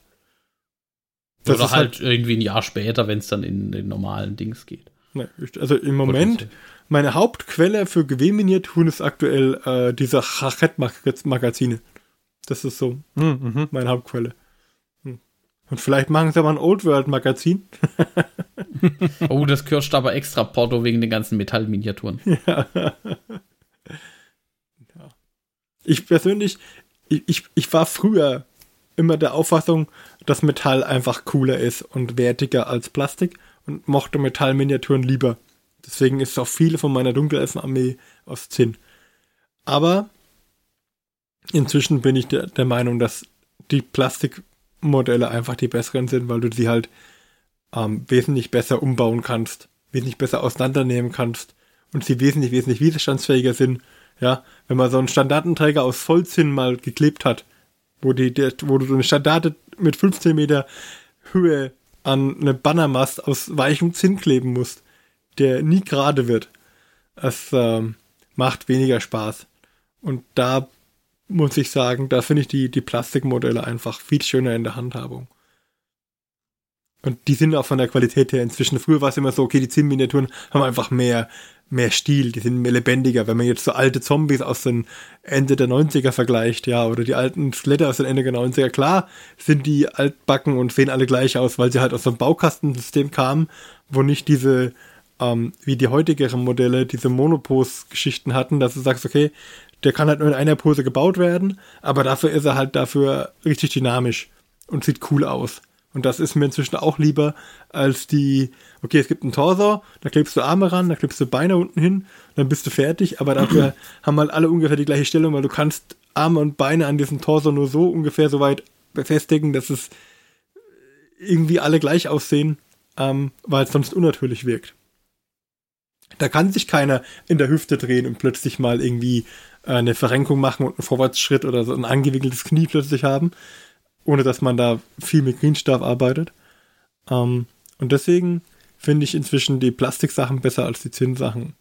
Das Oder halt, halt, irgendwie ein Jahr später, wenn es dann in den normalen Dings geht. Ne, also im Moment, meine Hauptquelle für GW-Miniaturen ist aktuell äh, diese Chachett-Magazine. Das ist so hm, mhm. meine Hauptquelle. Und vielleicht machen sie aber ein Old World Magazin. oh, das kürzt aber extra Porto wegen den ganzen Metallminiaturen. Ja. ja. Ich persönlich, ich, ich, ich war früher immer der Auffassung, dass Metall einfach cooler ist und wertiger als Plastik und mochte Metallminiaturen lieber. Deswegen ist auch viele von meiner Dunkelelfenarmee aus Zinn. Aber inzwischen bin ich der, der Meinung, dass die Plastik Modelle einfach die besseren sind, weil du sie halt ähm, wesentlich besser umbauen kannst, wesentlich besser auseinandernehmen kannst und sie wesentlich, wesentlich widerstandsfähiger sind. Ja, wenn man so einen Standardenträger aus Vollzinn mal geklebt hat, wo, die, der, wo du eine Standarte mit 15 Meter Höhe an eine Bannermast aus weichem Zinn kleben musst, der nie gerade wird. Es ähm, macht weniger Spaß. Und da muss ich sagen, da finde ich die, die Plastikmodelle einfach viel schöner in der Handhabung. Und die sind auch von der Qualität her inzwischen. Früher war es immer so, okay, die Zinnminiaturen haben einfach mehr, mehr Stil, die sind mehr lebendiger. Wenn man jetzt so alte Zombies aus den Ende der 90er vergleicht, ja, oder die alten Skelette aus den Ende der 90er, klar sind die altbacken und sehen alle gleich aus, weil sie halt aus so einem Baukastensystem kamen, wo nicht diese, ähm, wie die heutigeren Modelle, diese Monopos-Geschichten hatten, dass du sagst, okay, der kann halt nur in einer Pose gebaut werden, aber dafür ist er halt dafür richtig dynamisch und sieht cool aus. Und das ist mir inzwischen auch lieber als die, okay, es gibt einen Torso, da klebst du Arme ran, da klebst du Beine unten hin, dann bist du fertig, aber dafür haben halt alle ungefähr die gleiche Stellung, weil du kannst Arme und Beine an diesem Torso nur so ungefähr so weit befestigen, dass es irgendwie alle gleich aussehen, ähm, weil es sonst unnatürlich wirkt. Da kann sich keiner in der Hüfte drehen und plötzlich mal irgendwie äh, eine Verrenkung machen und einen Vorwärtsschritt oder so ein angewickeltes Knie plötzlich haben, ohne dass man da viel mit Greenstuff arbeitet. Ähm, und deswegen finde ich inzwischen die Plastiksachen besser als die Zinnsachen.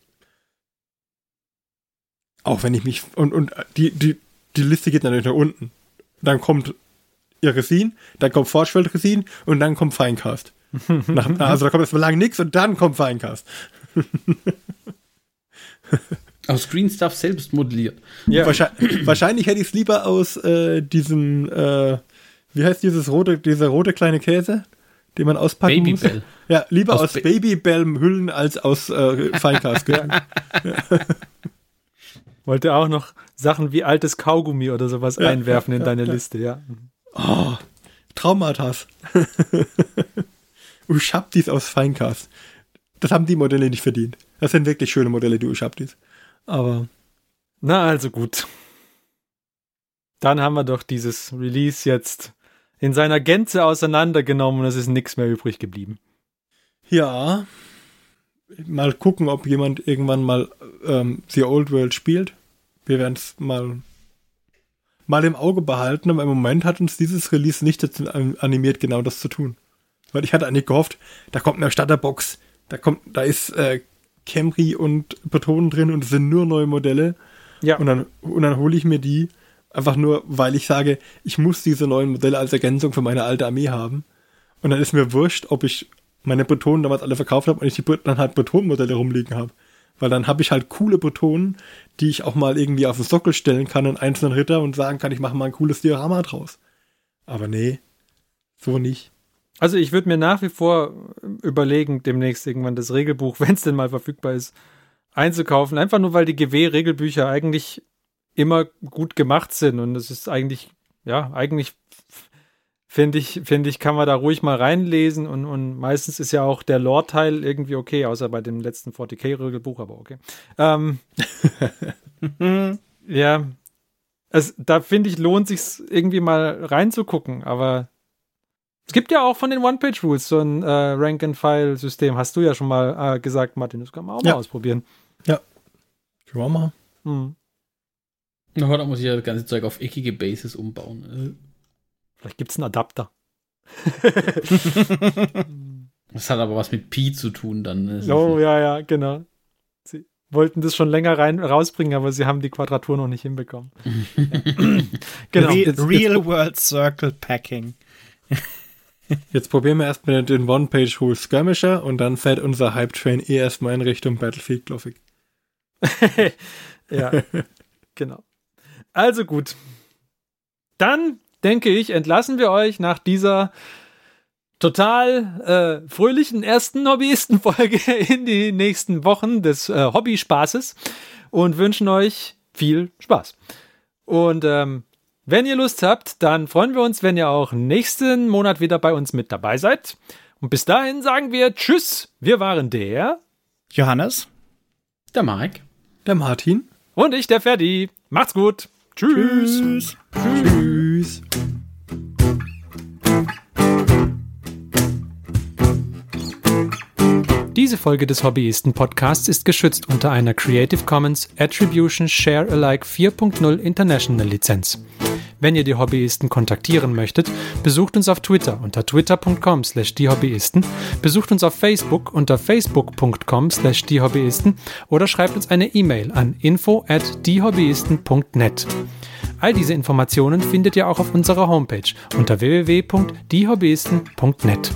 Auch wenn ich mich. Und, und die, die, die Liste geht natürlich nach unten. Dann kommt Resin, dann kommt Forschfeld-Resin und dann kommt Feincast. Nach, also da kommt erstmal lang nichts und dann kommt Feincast. Aus Green Stuff selbst modelliert. Ja. Wahrscheinlich, wahrscheinlich hätte ich es lieber aus äh, diesem, äh, wie heißt dieses rote, dieser rote kleine Käse, den man auspacken Babybell. muss? Ja, lieber aus, aus ba Babybell-Hüllen als aus äh, Feincast. ja. Wollte auch noch Sachen wie altes Kaugummi oder sowas ja, einwerfen in deine Liste, ja. Oh, Traumatas. Uschabtis aus Feincast. Das haben die Modelle nicht verdient. Das sind wirklich schöne Modelle, die Uschabtis. Aber. Na, also gut. Dann haben wir doch dieses Release jetzt in seiner Gänze auseinandergenommen und es ist nichts mehr übrig geblieben. Ja. Mal gucken, ob jemand irgendwann mal ähm, The Old World spielt. Wir werden es mal mal im Auge behalten, aber im Moment hat uns dieses Release nicht dazu animiert, genau das zu tun. Weil ich hatte eigentlich gehofft, da kommt eine Starterbox, da kommt, da ist äh, Camry und Protonen drin und es sind nur neue Modelle. Ja. Und dann, und dann hole ich mir die einfach nur, weil ich sage, ich muss diese neuen Modelle als Ergänzung für meine alte Armee haben. Und dann ist mir wurscht, ob ich meine Bretonen damals alle verkauft habe und ich die dann halt Bretonenmodelle rumliegen habe. Weil dann habe ich halt coole Bretonen, die ich auch mal irgendwie auf den Sockel stellen kann, einen einzelnen Ritter und sagen kann, ich mache mal ein cooles Diorama draus. Aber nee, so nicht. Also ich würde mir nach wie vor überlegen, demnächst irgendwann das Regelbuch, wenn es denn mal verfügbar ist, einzukaufen. Einfach nur, weil die GW-Regelbücher eigentlich immer gut gemacht sind und es ist eigentlich, ja, eigentlich finde ich, finde ich, kann man da ruhig mal reinlesen und, und meistens ist ja auch der Lore-Teil irgendwie okay, außer bei dem letzten 40k-Regelbuch, aber okay. Ähm, ja, es, da finde ich, lohnt sich irgendwie mal reinzugucken, aber es gibt ja auch von den One-Page-Rules so ein äh, Rank-and-File-System, hast du ja schon mal äh, gesagt, Martin, das kann man auch ja. mal ausprobieren. Ja, schauen wir mal. Hm. Na, da muss ich ja das ganze Zeug auf eckige Bases umbauen. Äh. Vielleicht gibt es einen Adapter. das hat aber was mit Pi zu tun dann. Ne? Oh, ja, ja, genau. Sie wollten das schon länger rein, rausbringen, aber sie haben die Quadratur noch nicht hinbekommen. genau. Real, Real World Circle Packing. Jetzt probieren wir erstmal den One-Page-Rule Skirmisher und dann fährt unser Hype-Train eh erstmal in Richtung Battlefield Gothic. ja, genau. Also gut. Dann denke ich, entlassen wir euch nach dieser total äh, fröhlichen ersten Hobbyistenfolge in die nächsten Wochen des äh, Hobbyspaßes und wünschen euch viel Spaß. Und ähm, wenn ihr Lust habt, dann freuen wir uns, wenn ihr auch nächsten Monat wieder bei uns mit dabei seid. Und bis dahin sagen wir Tschüss. Wir waren der Johannes, der Mike, der Martin und ich, der Ferdi. Macht's gut. Tschüss. Tschüss. Tschüss. Diese Folge des Hobbyisten Podcasts ist geschützt unter einer Creative Commons Attribution Share Alike 4.0 International Lizenz. Wenn ihr die Hobbyisten kontaktieren möchtet, besucht uns auf Twitter unter twitter.com slash diehobbyisten, besucht uns auf Facebook unter facebook.com slash diehobbyisten oder schreibt uns eine E-Mail an info at diehobbyisten.net. All diese Informationen findet ihr auch auf unserer Homepage unter www.diehobbyisten.net.